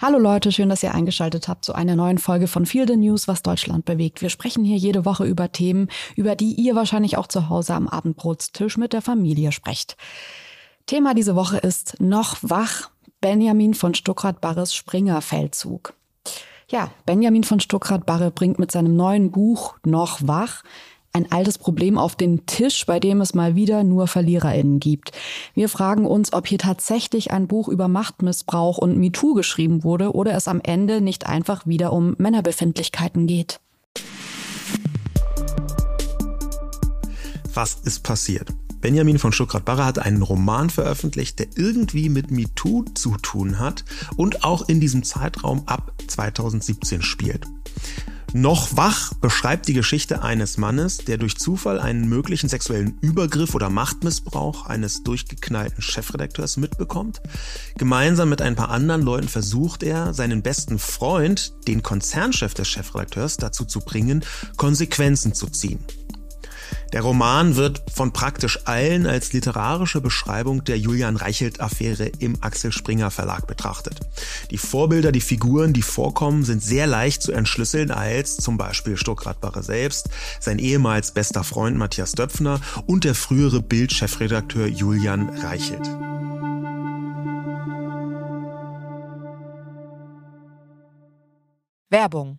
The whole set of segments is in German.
Hallo Leute, schön, dass ihr eingeschaltet habt zu einer neuen Folge von Feel the News, was Deutschland bewegt. Wir sprechen hier jede Woche über Themen, über die ihr wahrscheinlich auch zu Hause am Abendbrotstisch mit der Familie sprecht. Thema diese Woche ist noch wach Benjamin von Stuckrad-Barres Springerfeldzug. Ja, Benjamin von Stuckrad-Barre bringt mit seinem neuen Buch Noch wach ein altes Problem auf den Tisch, bei dem es mal wieder nur VerliererInnen gibt. Wir fragen uns, ob hier tatsächlich ein Buch über Machtmissbrauch und MeToo geschrieben wurde oder es am Ende nicht einfach wieder um Männerbefindlichkeiten geht. Was ist passiert? Benjamin von Stuckrad-Barre hat einen Roman veröffentlicht, der irgendwie mit MeToo zu tun hat und auch in diesem Zeitraum ab 2017 spielt. Noch wach beschreibt die Geschichte eines Mannes, der durch Zufall einen möglichen sexuellen Übergriff oder Machtmissbrauch eines durchgeknallten Chefredakteurs mitbekommt. Gemeinsam mit ein paar anderen Leuten versucht er, seinen besten Freund, den Konzernchef des Chefredakteurs, dazu zu bringen, Konsequenzen zu ziehen. Der Roman wird von praktisch allen als literarische Beschreibung der Julian Reichelt-Affäre im Axel Springer Verlag betrachtet. Die Vorbilder, die Figuren, die vorkommen, sind sehr leicht zu entschlüsseln als zum Beispiel Stuckrad-Barre selbst, sein ehemals bester Freund Matthias Döpfner und der frühere Bild-Chefredakteur Julian Reichelt. Werbung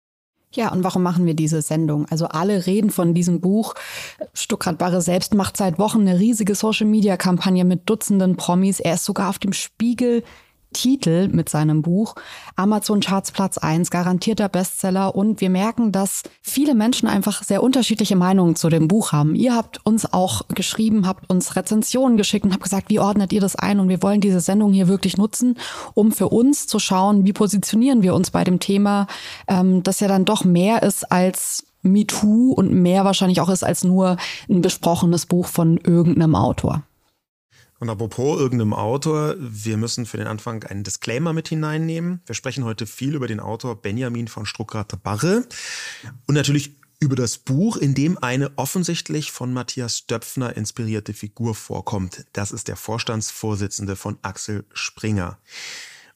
Ja, und warum machen wir diese Sendung? Also alle reden von diesem Buch. Stuckrad Barre selbst macht seit Wochen eine riesige Social-Media-Kampagne mit Dutzenden Promis. Er ist sogar auf dem Spiegel Titel mit seinem Buch. Amazon Charts Platz 1, garantierter Bestseller. Und wir merken, dass viele Menschen einfach sehr unterschiedliche Meinungen zu dem Buch haben. Ihr habt uns auch geschrieben, habt uns Rezensionen geschickt und habt gesagt, wie ordnet ihr das ein? Und wir wollen diese Sendung hier wirklich nutzen, um für uns zu schauen, wie positionieren wir uns bei dem Thema, ähm, das ja dann doch mehr ist als MeToo und mehr wahrscheinlich auch ist als nur ein besprochenes Buch von irgendeinem Autor. Und apropos irgendeinem Autor, wir müssen für den Anfang einen Disclaimer mit hineinnehmen. Wir sprechen heute viel über den Autor Benjamin von Stuckrad-Barre und natürlich über das Buch, in dem eine offensichtlich von Matthias Döpfner inspirierte Figur vorkommt. Das ist der Vorstandsvorsitzende von Axel Springer.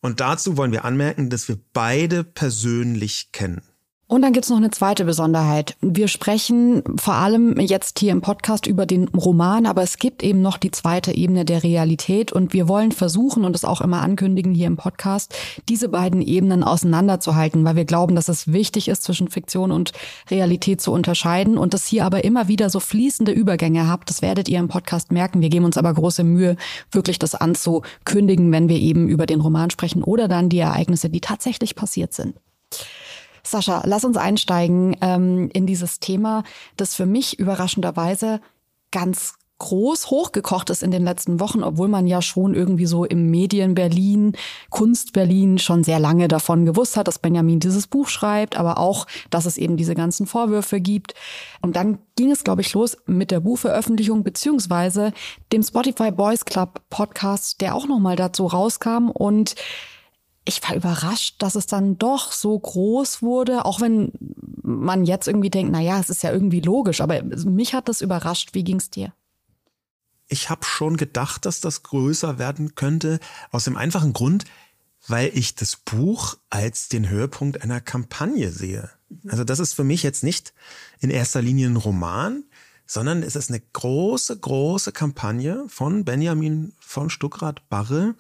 Und dazu wollen wir anmerken, dass wir beide persönlich kennen. Und dann gibt's noch eine zweite Besonderheit. Wir sprechen vor allem jetzt hier im Podcast über den Roman, aber es gibt eben noch die zweite Ebene der Realität und wir wollen versuchen und das auch immer ankündigen hier im Podcast, diese beiden Ebenen auseinanderzuhalten, weil wir glauben, dass es wichtig ist, zwischen Fiktion und Realität zu unterscheiden und dass hier aber immer wieder so fließende Übergänge habt. Das werdet ihr im Podcast merken. Wir geben uns aber große Mühe, wirklich das anzukündigen, wenn wir eben über den Roman sprechen oder dann die Ereignisse, die tatsächlich passiert sind. Sascha, lass uns einsteigen ähm, in dieses Thema, das für mich überraschenderweise ganz groß hochgekocht ist in den letzten Wochen, obwohl man ja schon irgendwie so im Medien Berlin, Kunst Berlin schon sehr lange davon gewusst hat, dass Benjamin dieses Buch schreibt, aber auch, dass es eben diese ganzen Vorwürfe gibt. Und dann ging es, glaube ich, los mit der Buchveröffentlichung beziehungsweise dem Spotify Boys Club Podcast, der auch nochmal dazu rauskam und ich war überrascht, dass es dann doch so groß wurde, auch wenn man jetzt irgendwie denkt, na ja, es ist ja irgendwie logisch, aber mich hat das überrascht. Wie ging's dir? Ich habe schon gedacht, dass das größer werden könnte, aus dem einfachen Grund, weil ich das Buch als den Höhepunkt einer Kampagne sehe. Also das ist für mich jetzt nicht in erster Linie ein Roman, sondern es ist eine große, große Kampagne von Benjamin von Stuckrad-Barre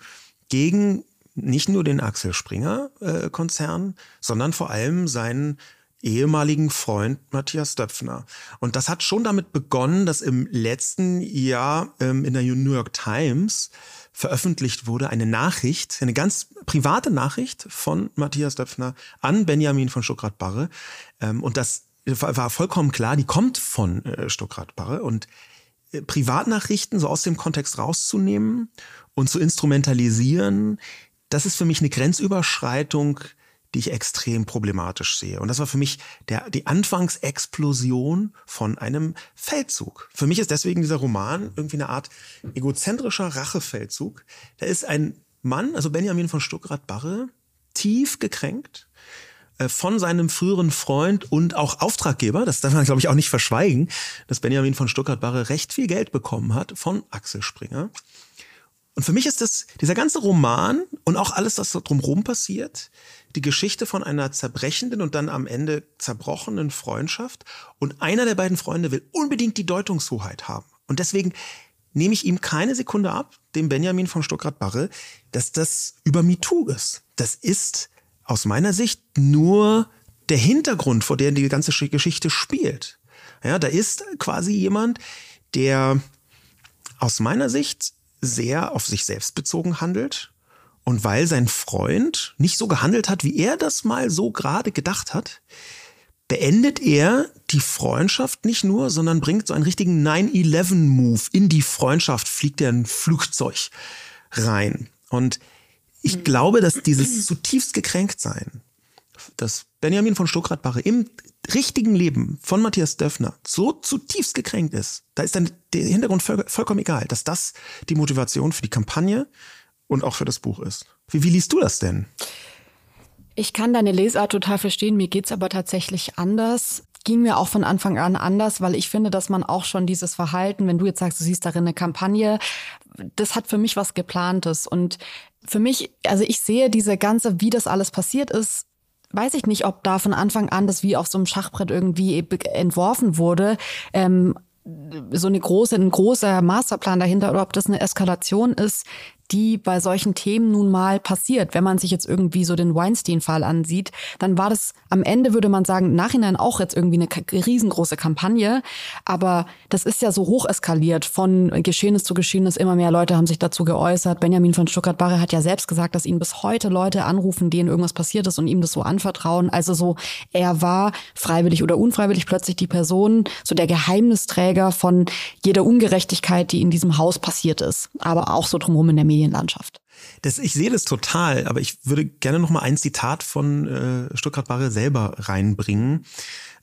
gegen nicht nur den Axel Springer äh, Konzern, sondern vor allem seinen ehemaligen Freund Matthias Döpfner. Und das hat schon damit begonnen, dass im letzten Jahr ähm, in der New York Times veröffentlicht wurde eine Nachricht, eine ganz private Nachricht von Matthias Döpfner an Benjamin von Stuckrad-Barre. Ähm, und das war vollkommen klar, die kommt von äh, Stuckrad-Barre. Und äh, Privatnachrichten so aus dem Kontext rauszunehmen und zu instrumentalisieren, das ist für mich eine Grenzüberschreitung, die ich extrem problematisch sehe. Und das war für mich der, die Anfangsexplosion von einem Feldzug. Für mich ist deswegen dieser Roman irgendwie eine Art egozentrischer Rachefeldzug. Da ist ein Mann, also Benjamin von Stuckrad-Barre, tief gekränkt äh, von seinem früheren Freund und auch Auftraggeber, das darf man glaube ich auch nicht verschweigen, dass Benjamin von Stuckrad-Barre recht viel Geld bekommen hat von Axel Springer. Und für mich ist das, dieser ganze Roman und auch alles, was drumherum passiert, die Geschichte von einer zerbrechenden und dann am Ende zerbrochenen Freundschaft. Und einer der beiden Freunde will unbedingt die Deutungshoheit haben. Und deswegen nehme ich ihm keine Sekunde ab, dem Benjamin von Stuckrad-Barre, dass das über MeToo ist. Das ist aus meiner Sicht nur der Hintergrund, vor dem die ganze Geschichte spielt. Ja, da ist quasi jemand, der aus meiner Sicht sehr auf sich selbst bezogen handelt. Und weil sein Freund nicht so gehandelt hat, wie er das mal so gerade gedacht hat, beendet er die Freundschaft nicht nur, sondern bringt so einen richtigen 9-11-Move. In die Freundschaft fliegt er ein Flugzeug rein. Und ich glaube, dass dieses zutiefst gekränkt sein, dass Benjamin von Stuckrad-Barre im richtigen Leben von Matthias Döffner so zutiefst gekränkt ist, da ist dann der Hintergrund voll, vollkommen egal, dass das die Motivation für die Kampagne und auch für das Buch ist. Wie, wie liest du das denn? Ich kann deine Lesart total verstehen, mir geht's aber tatsächlich anders. Ging mir auch von Anfang an anders, weil ich finde, dass man auch schon dieses Verhalten, wenn du jetzt sagst, du siehst darin eine Kampagne, das hat für mich was geplantes. Und für mich, also ich sehe diese ganze, wie das alles passiert ist, weiß ich nicht, ob da von Anfang an das wie auf so einem Schachbrett irgendwie entworfen wurde. Ähm, so eine große, ein großer Masterplan dahinter oder ob das eine Eskalation ist, die bei solchen Themen nun mal passiert. Wenn man sich jetzt irgendwie so den Weinstein-Fall ansieht, dann war das am Ende, würde man sagen, Nachhinein auch jetzt irgendwie eine riesengroße Kampagne. Aber das ist ja so hoch eskaliert von Geschehnis zu Geschehnis. Immer mehr Leute haben sich dazu geäußert. Benjamin von Stuttgart-Barre hat ja selbst gesagt, dass ihn bis heute Leute anrufen, denen irgendwas passiert ist und ihm das so anvertrauen. Also so, er war freiwillig oder unfreiwillig plötzlich die Person, so der Geheimnisträger von jeder Ungerechtigkeit, die in diesem Haus passiert ist. Aber auch so drumherum in der Medien Medienlandschaft. Das, ich sehe das total, aber ich würde gerne noch mal ein Zitat von äh, Stuttgart Barre selber reinbringen.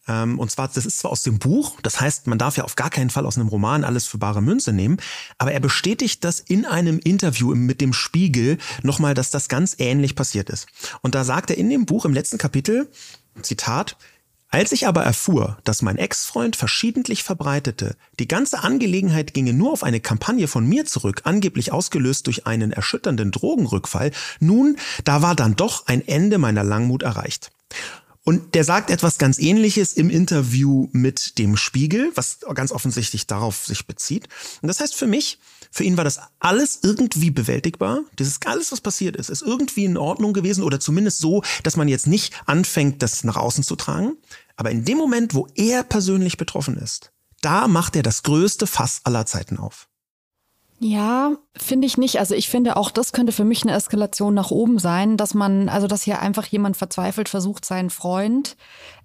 Ähm, und zwar, das ist zwar aus dem Buch, das heißt, man darf ja auf gar keinen Fall aus einem Roman alles für bare Münze nehmen, aber er bestätigt das in einem Interview mit dem Spiegel nochmal, dass das ganz ähnlich passiert ist. Und da sagt er in dem Buch im letzten Kapitel, Zitat, Als ich aber erfuhr, dass mein Ex-Freund verschiedentlich verbreitete, die ganze Angelegenheit ginge nur auf eine Kampagne von mir zurück, angeblich ausgelöst durch einen erschütternden Drogenrückfall, nun, da war dann doch ein Ende meiner Langmut erreicht. Und der sagt etwas ganz ähnliches im Interview mit dem Spiegel, was ganz offensichtlich darauf sich bezieht. Und das heißt für mich, für ihn war das alles irgendwie bewältigbar. Dieses alles, was passiert ist, ist irgendwie in Ordnung gewesen oder zumindest so, dass man jetzt nicht anfängt, das nach außen zu tragen. Aber in dem Moment, wo er persönlich betroffen ist, da macht er das größte Fass aller Zeiten auf. Ja, finde ich nicht. Also ich finde auch, das könnte für mich eine Eskalation nach oben sein, dass man, also dass hier einfach jemand verzweifelt versucht, seinen Freund,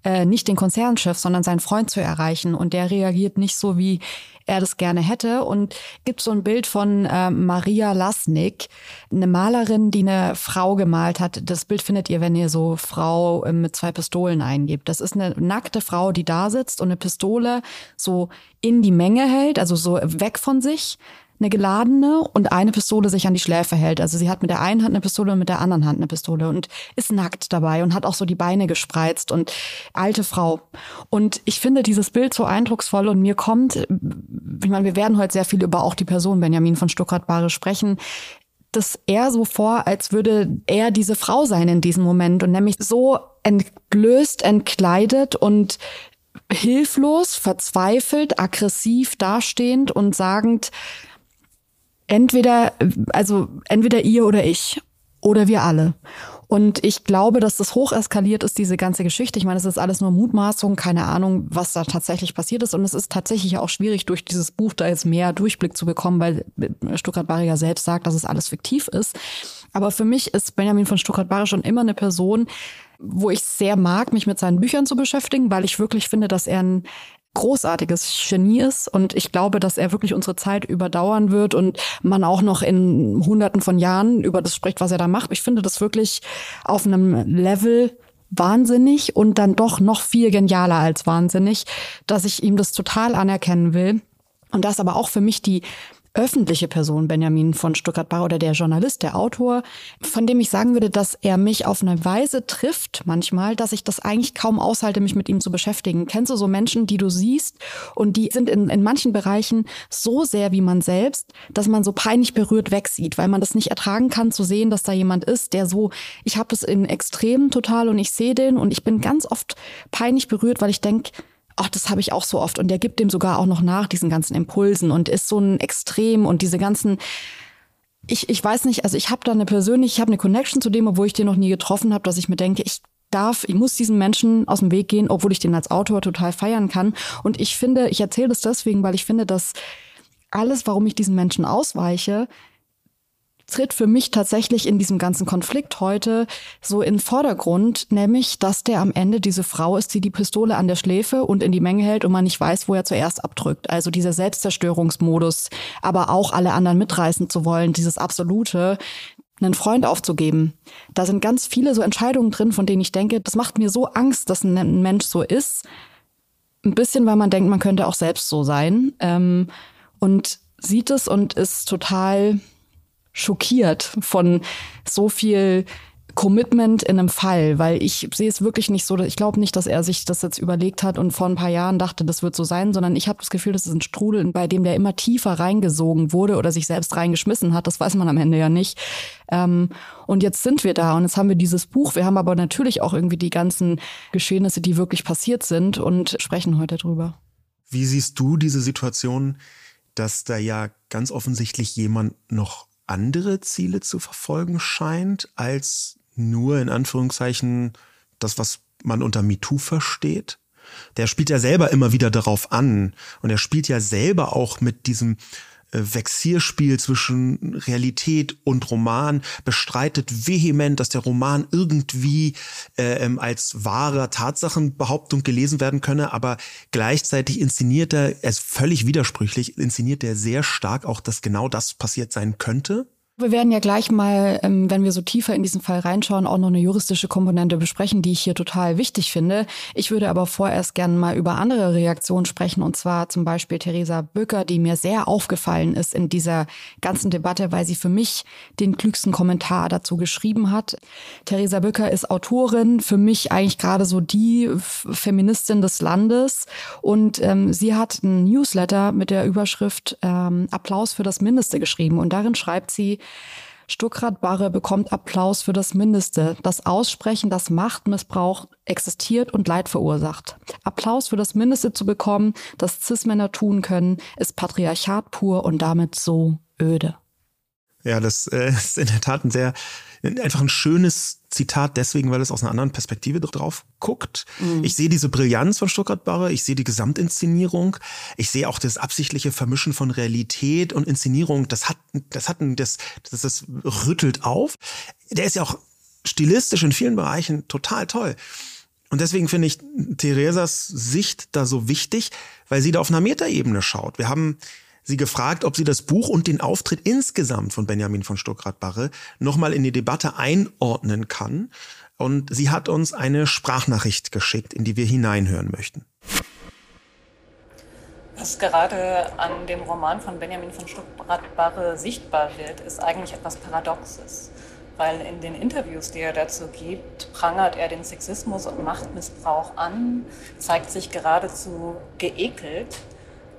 äh, nicht den Konzernchef, sondern seinen Freund zu erreichen. Und der reagiert nicht so, wie er das gerne hätte. Und gibt so ein Bild von äh, Maria Lasnik, eine Malerin, die eine Frau gemalt hat. Das Bild findet ihr, wenn ihr so Frau äh, mit zwei Pistolen eingebt. Das ist eine nackte Frau, die da sitzt und eine Pistole so in die Menge hält, also so weg von sich eine geladene und eine Pistole sich an die Schläfe hält. Also sie hat mit der einen Hand eine Pistole und mit der anderen Hand eine Pistole und ist nackt dabei und hat auch so die Beine gespreizt und alte Frau. Und ich finde dieses Bild so eindrucksvoll und mir kommt, ich meine, wir werden heute sehr viel über auch die Person Benjamin von Stuttgart-Bahre sprechen das eher so vor, als würde er diese Frau sein in diesem Moment und nämlich so entblößt, entkleidet und hilflos, verzweifelt, aggressiv dastehend und sagend, entweder, also entweder ihr oder ich oder wir alle. Und ich glaube, dass das hoch eskaliert ist, diese ganze Geschichte. Ich meine, es ist alles nur Mutmaßung, keine Ahnung, was da tatsächlich passiert ist. Und es ist tatsächlich auch schwierig, durch dieses Buch da jetzt mehr Durchblick zu bekommen, weil Stuttgart-Barre ja selbst sagt, dass es alles fiktiv ist. Aber für mich ist Benjamin von Stuttgart-Barre schon immer eine Person, wo ich sehr mag, mich mit seinen Büchern zu beschäftigen, weil ich wirklich finde, dass er ein großartiges Genie ist und ich glaube, dass er wirklich unsere Zeit überdauern wird und man auch noch in hunderten von Jahren über das spricht, was er da macht. Ich finde das wirklich auf einem Level wahnsinnig und dann doch noch viel genialer als wahnsinnig, dass ich ihm das total anerkennen will. Und das aber auch für mich die öffentliche Person Benjamin von Stuttgart-Barre oder der Journalist, der Autor, von dem ich sagen würde, dass er mich auf eine Weise trifft manchmal, dass ich das eigentlich kaum aushalte, mich mit ihm zu beschäftigen. Kennst du so Menschen, die du siehst und die sind in, in manchen Bereichen so sehr wie man selbst, dass man so peinlich berührt wegsieht, weil man das nicht ertragen kann zu sehen, dass da jemand ist, der so, ich habe das in Extremen total und ich sehe den und ich bin ganz oft peinlich berührt, weil ich denke, ach, das habe ich auch so oft. Und der gibt dem sogar auch noch nach, diesen ganzen Impulsen und ist so ein Extrem und diese ganzen, ich, ich weiß nicht, also ich habe da eine persönliche, ich habe eine Connection zu dem, obwohl ich den noch nie getroffen habe, dass ich mir denke, ich darf, ich muss diesen Menschen aus dem Weg gehen, obwohl ich den als Autor total feiern kann. Und ich finde, ich erzähle das deswegen, weil ich finde, dass alles, warum ich diesen Menschen ausweiche, tritt für mich tatsächlich in diesem ganzen Konflikt heute so in Vordergrund, nämlich, dass der am Ende diese Frau ist, die die Pistole an der Schläfe und in die Menge hält und man nicht weiß, wo er zuerst abdrückt. Also dieser Selbstzerstörungsmodus, aber auch alle anderen mitreißen zu wollen, dieses absolute, einen Freund aufzugeben. Da sind ganz viele so Entscheidungen drin, von denen ich denke, das macht mir so Angst, dass ein Mensch so ist. Ein bisschen, weil man denkt, man könnte auch selbst so sein. Ähm, und sieht es und ist total schockiert von so viel Commitment in einem Fall, weil ich sehe es wirklich nicht so, ich glaube nicht, dass er sich das jetzt überlegt hat und vor ein paar Jahren dachte, das wird so sein, sondern ich habe das Gefühl, das ist ein Strudel, bei dem der immer tiefer reingesogen wurde oder sich selbst reingeschmissen hat. Das weiß man am Ende ja nicht. Ähm, und jetzt sind wir da und jetzt haben wir dieses Buch. Wir haben aber natürlich auch irgendwie die ganzen Geschehnisse, die wirklich passiert sind und sprechen heute drüber. Wie siehst du diese Situation, dass da ja ganz offensichtlich jemand noch andere Ziele zu verfolgen scheint, als nur in Anführungszeichen das, was man unter MeToo versteht. Der spielt ja selber immer wieder darauf an und er spielt ja selber auch mit diesem Vexierspiel zwischen Realität und Roman, bestreitet vehement, dass der Roman irgendwie äh, ähm, als wahre Tatsachenbehauptung gelesen werden könne, aber gleichzeitig inszeniert er, er ist völlig widersprüchlich, inszeniert er sehr stark auch, dass genau das passiert sein könnte. Wir werden ja gleich mal, ähm, wenn wir so tiefer in diesen Fall reinschauen, auch noch eine juristische Komponente besprechen, die ich hier total wichtig finde. Ich würde aber vorerst gerne mal über andere Reaktionen sprechen, und zwar zum Beispiel Theresa Bücker, die mir sehr aufgefallen ist in dieser ganzen Debatte, weil sie für mich den klügsten Kommentar dazu geschrieben hat. Theresa Bücker ist Autorin, für mich eigentlich gerade so die Feministin des Landes, und ähm, sie hat ein Newsletter mit der Überschrift ähm, Applaus für das Mindeste geschrieben, und darin schreibt sie, Stuckrad Barre bekommt Applaus für das Mindeste. Das Aussprechen, dass Machtmissbrauch existiert und Leid verursacht. Applaus für das Mindeste zu bekommen, das Cis-Männer tun können, ist Patriarchat pur und damit so öde. Ja, das äh, ist in der Tat ein sehr, einfach ein schönes Zitat deswegen, weil es aus einer anderen Perspektive drauf guckt. Mhm. Ich sehe diese Brillanz von Stuttgart Barre, ich sehe die Gesamtinszenierung, ich sehe auch das absichtliche Vermischen von Realität und Inszenierung. Das hat, das hat, das, das, das rüttelt auf. Der ist ja auch stilistisch in vielen Bereichen total toll. Und deswegen finde ich Theresas Sicht da so wichtig, weil sie da auf einer Metaebene schaut. Wir haben sie gefragt, ob sie das Buch und den Auftritt insgesamt von Benjamin von Stuckrad-Barre nochmal in die Debatte einordnen kann. Und sie hat uns eine Sprachnachricht geschickt, in die wir hineinhören möchten. Was gerade an dem Roman von Benjamin von Stuckrad-Barre sichtbar wird, ist eigentlich etwas Paradoxes. Weil in den Interviews, die er dazu gibt, prangert er den Sexismus und Machtmissbrauch an, zeigt sich geradezu geekelt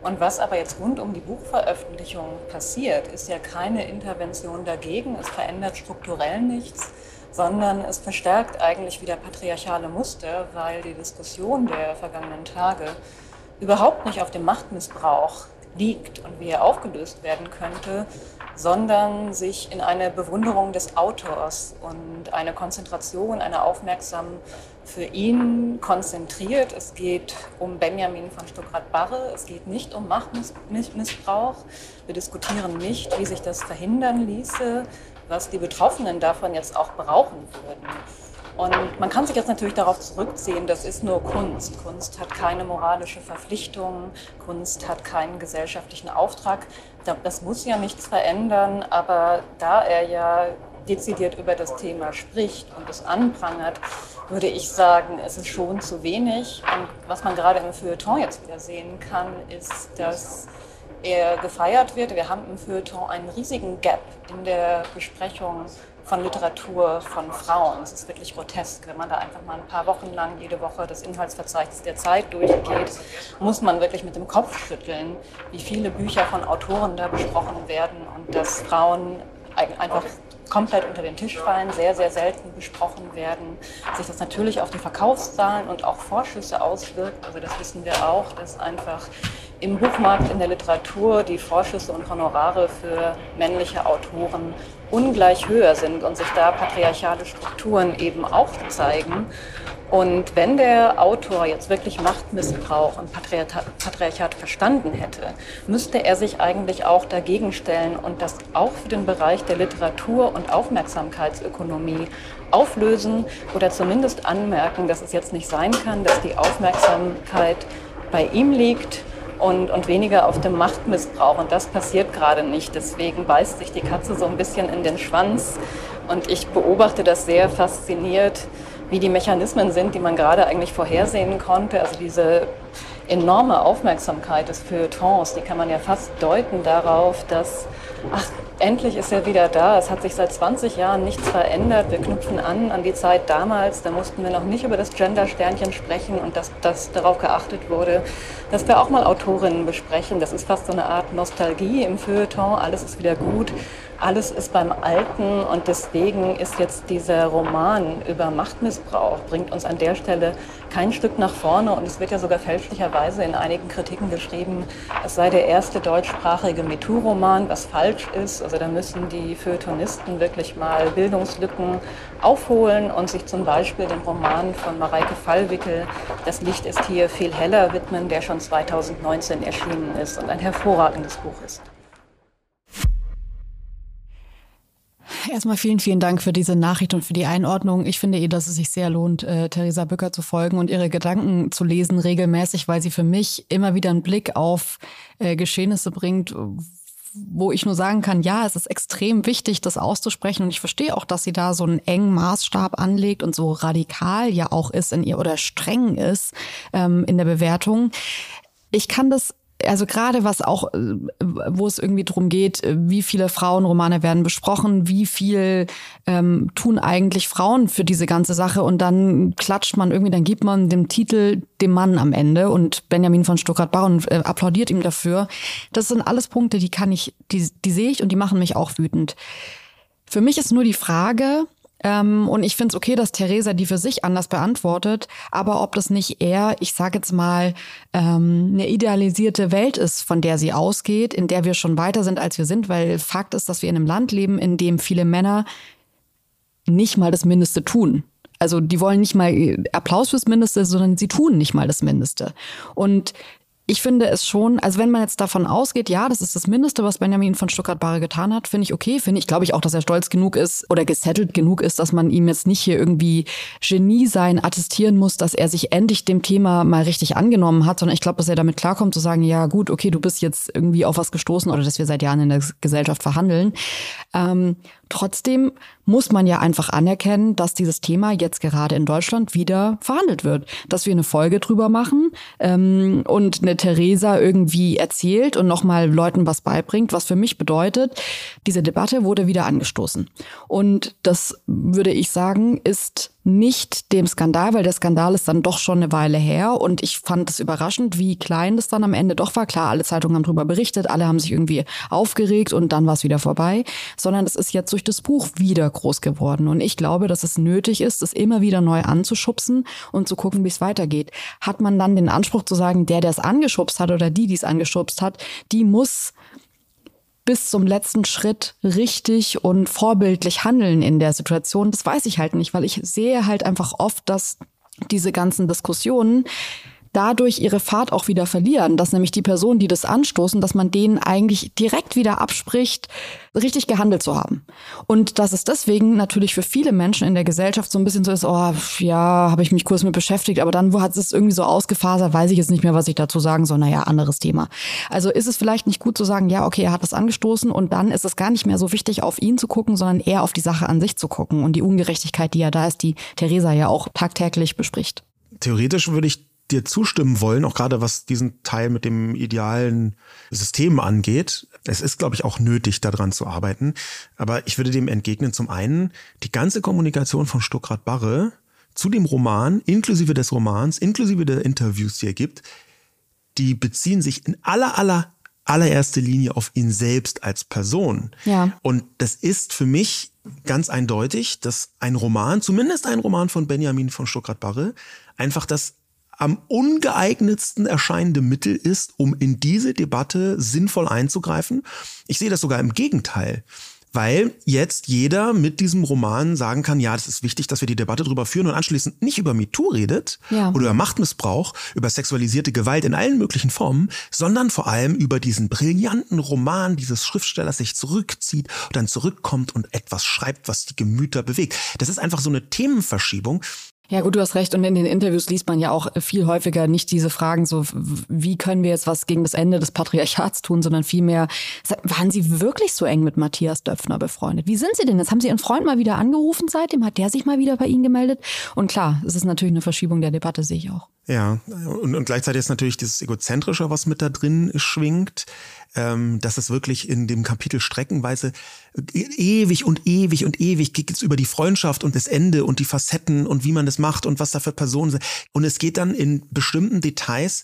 und was aber jetzt rund um die Buchveröffentlichung passiert, ist ja keine Intervention dagegen, es verändert strukturell nichts, sondern es verstärkt eigentlich wieder patriarchale Muster, weil die Diskussion der vergangenen Tage überhaupt nicht auf dem Machtmissbrauch liegt und wie er aufgelöst werden könnte, sondern sich in eine Bewunderung des Autors und eine Konzentration, eine Aufmerksamkeit für ihn konzentriert. Es geht um Benjamin von Stuckrad-Barre. Es geht nicht um Machtmissbrauch. Wir diskutieren nicht, wie sich das verhindern ließe, was die Betroffenen davon jetzt auch brauchen würden. Und man kann sich jetzt natürlich darauf zurückziehen, das ist nur Kunst. Kunst hat keine moralische Verpflichtung, Kunst hat keinen gesellschaftlichen Auftrag. Das muss ja nichts verändern, aber da er ja dezidiert über das Thema spricht und es anprangert, würde ich sagen, es ist schon zu wenig. Und was man gerade im Feuilleton jetzt wieder sehen kann, ist, dass er gefeiert wird. Wir haben im Feuilleton einen riesigen Gap in der Besprechung von Literatur von Frauen. Es ist wirklich grotesk. Wenn man da einfach mal ein paar Wochen lang jede Woche das Inhaltsverzeichnis der Zeit durchgeht, muss man wirklich mit dem Kopf schütteln, wie viele Bücher von Autoren da besprochen werden und dass Frauen einfach komplett unter den Tisch fallen, sehr, sehr selten besprochen werden, sich das natürlich auf die Verkaufszahlen und auch Vorschüsse auswirkt. Also das wissen wir auch, dass einfach im Buchmarkt, in der Literatur die Vorschüsse und Honorare für männliche Autoren ungleich höher sind und sich da patriarchale Strukturen eben auch zeigen. Und wenn der Autor jetzt wirklich Machtmissbrauch und Patriarchat verstanden hätte, müsste er sich eigentlich auch dagegen stellen und das auch für den Bereich der Literatur und Aufmerksamkeitsökonomie auflösen oder zumindest anmerken, dass es jetzt nicht sein kann, dass die Aufmerksamkeit bei ihm liegt und, und weniger auf dem Machtmissbrauch. Und das passiert gerade nicht. Deswegen beißt sich die Katze so ein bisschen in den Schwanz. Und ich beobachte das sehr fasziniert wie die Mechanismen sind, die man gerade eigentlich vorhersehen konnte. Also diese enorme Aufmerksamkeit des Feuilletons, die kann man ja fast deuten darauf, dass, ach, endlich ist er wieder da. Es hat sich seit 20 Jahren nichts verändert. Wir knüpfen an an die Zeit damals. Da mussten wir noch nicht über das Gender-Sternchen sprechen und dass, dass darauf geachtet wurde, dass wir auch mal Autorinnen besprechen. Das ist fast so eine Art Nostalgie im Feuilleton. Alles ist wieder gut alles ist beim Alten und deswegen ist jetzt dieser Roman über Machtmissbrauch, bringt uns an der Stelle kein Stück nach vorne und es wird ja sogar fälschlicherweise in einigen Kritiken geschrieben, es sei der erste deutschsprachige MeToo-Roman, was falsch ist. Also da müssen die Feuilletonisten wirklich mal Bildungslücken aufholen und sich zum Beispiel den Roman von Mareike Fallwickel, Das Licht ist hier viel heller, widmen, der schon 2019 erschienen ist und ein hervorragendes Buch ist. Erstmal vielen, vielen Dank für diese Nachricht und für die Einordnung. Ich finde eh, dass es sich sehr lohnt, äh, Theresa Bücker zu folgen und ihre Gedanken zu lesen regelmäßig, weil sie für mich immer wieder einen Blick auf äh, Geschehnisse bringt, wo ich nur sagen kann, ja, es ist extrem wichtig, das auszusprechen. Und ich verstehe auch, dass sie da so einen engen Maßstab anlegt und so radikal ja auch ist in ihr oder streng ist ähm, in der Bewertung. Ich kann das also gerade was auch, äh, wo es irgendwie drum geht, äh, wie viele Frauenromane werden besprochen, wie viel ähm, tun eigentlich Frauen für diese ganze Sache und dann klatscht man irgendwie, dann gibt man dem Titel dem Mann am Ende und Benjamin von Stuttgart-Barron äh, applaudiert ihm dafür. Das sind alles Punkte, die kann ich, die, die sehe ich und die machen mich auch wütend. Für mich ist nur die Frage, ähm, und ich finde es okay, dass Theresa die für sich anders beantwortet, aber ob das nicht eher, ich sage jetzt mal, ähm, eine idealisierte Welt ist, von der sie ausgeht, in der wir schon weiter sind, als wir sind, weil Fakt ist, dass wir in einem Land leben, in dem viele Männer nicht mal das Mindeste tun. Also die wollen nicht mal Applaus fürs Mindeste, sondern sie tun nicht mal das Mindeste. Und ich finde es schon, also wenn man jetzt davon ausgeht, ja, das ist das Mindeste, was Benjamin von Stuttgart-Barre getan hat, finde ich okay. Finde ich, glaube ich auch, dass er stolz genug ist oder gesettelt genug ist, dass man ihm jetzt nicht hier irgendwie Genie sein attestieren muss, dass er sich endlich dem Thema mal richtig angenommen hat, sondern ich glaube, dass er damit klarkommt zu sagen, ja gut, okay, du bist jetzt irgendwie auf was gestoßen oder dass wir seit Jahren in der Gesellschaft verhandeln. Ähm, Trotzdem muss man ja einfach anerkennen, dass dieses Thema jetzt gerade in Deutschland wieder verhandelt wird. Dass wir eine Folge drüber machen ähm, und eine Theresa irgendwie erzählt und nochmal Leuten was beibringt, was für mich bedeutet, diese Debatte wurde wieder angestoßen. Und das würde ich sagen, ist nicht dem Skandal, weil der Skandal ist dann doch schon eine Weile her und ich fand es überraschend, wie klein das dann am Ende doch war. Klar, alle Zeitungen haben darüber berichtet, alle haben sich irgendwie aufgeregt und dann war es wieder vorbei, sondern es ist jetzt durch das Buch wieder groß geworden und ich glaube, dass es nötig ist, es immer wieder neu anzuschubsen und zu gucken, wie es weitergeht. Hat man dann den Anspruch zu sagen, der, der es angeschubst hat oder die, die es angeschubst hat, die muss bis zum letzten Schritt richtig und vorbildlich handeln in der Situation, das weiß ich halt nicht, weil ich sehe halt einfach oft, dass diese ganzen Diskussionen dadurch ihre Fahrt auch wieder verlieren, dass nämlich die Personen, die das anstoßen, dass man denen eigentlich direkt wieder abspricht, richtig gehandelt zu haben. Und dass es deswegen natürlich für viele Menschen in der Gesellschaft so ein bisschen so ist, oh, ja, habe ich mich kurz mit beschäftigt, aber dann wo hat es irgendwie so ausgefasert, weiß ich jetzt nicht mehr, was ich dazu sagen soll, naja, anderes Thema. Also ist es vielleicht nicht gut zu sagen, ja, okay, er hat das angestoßen und dann ist es gar nicht mehr so wichtig, auf ihn zu gucken, sondern eher auf die Sache an sich zu gucken und die Ungerechtigkeit, die ja da ist, die Theresa ja auch tagtäglich bespricht. Theoretisch würde ich dir zustimmen wollen, auch gerade was diesen Teil mit dem idealen System angeht. Es ist, glaube ich, auch nötig, daran zu arbeiten. Aber ich würde dem entgegnen, zum einen, die ganze Kommunikation von Stuckrad Barre zu dem Roman, inklusive des Romans, inklusive der Interviews, die er gibt, die beziehen sich in aller, aller, allererster Linie auf ihn selbst als Person. Ja. Und das ist für mich ganz eindeutig, dass ein Roman, zumindest ein Roman von Benjamin von Stuckrad-Barre, einfach das am ungeeignetsten erscheinende Mittel ist, um in diese Debatte sinnvoll einzugreifen. Ich sehe das sogar im Gegenteil. Weil jetzt jeder mit diesem Roman sagen kann, ja, das ist wichtig, dass wir die Debatte darüber führen und anschließend nicht über MeToo redet ja. oder über Machtmissbrauch, über sexualisierte Gewalt in allen möglichen Formen, sondern vor allem über diesen brillanten Roman dieses Schriftstellers sich zurückzieht und dann zurückkommt und etwas schreibt, was die Gemüter bewegt. Das ist einfach so eine Themenverschiebung, ja, gut, du hast recht. Und in den Interviews liest man ja auch viel häufiger nicht diese Fragen so, wie können wir jetzt was gegen das Ende des Patriarchats tun, sondern vielmehr, waren Sie wirklich so eng mit Matthias Döpfner befreundet? Wie sind Sie denn? Jetzt haben Sie Ihren Freund mal wieder angerufen seitdem? Hat der sich mal wieder bei Ihnen gemeldet? Und klar, es ist natürlich eine Verschiebung der Debatte, sehe ich auch. Ja, und, und gleichzeitig ist natürlich dieses Egozentrische, was mit da drin schwingt ähm, dass es wirklich in dem Kapitel streckenweise ewig und ewig und ewig geht es über die Freundschaft und das Ende und die Facetten und wie man das macht und was da für Personen sind. Und es geht dann in bestimmten Details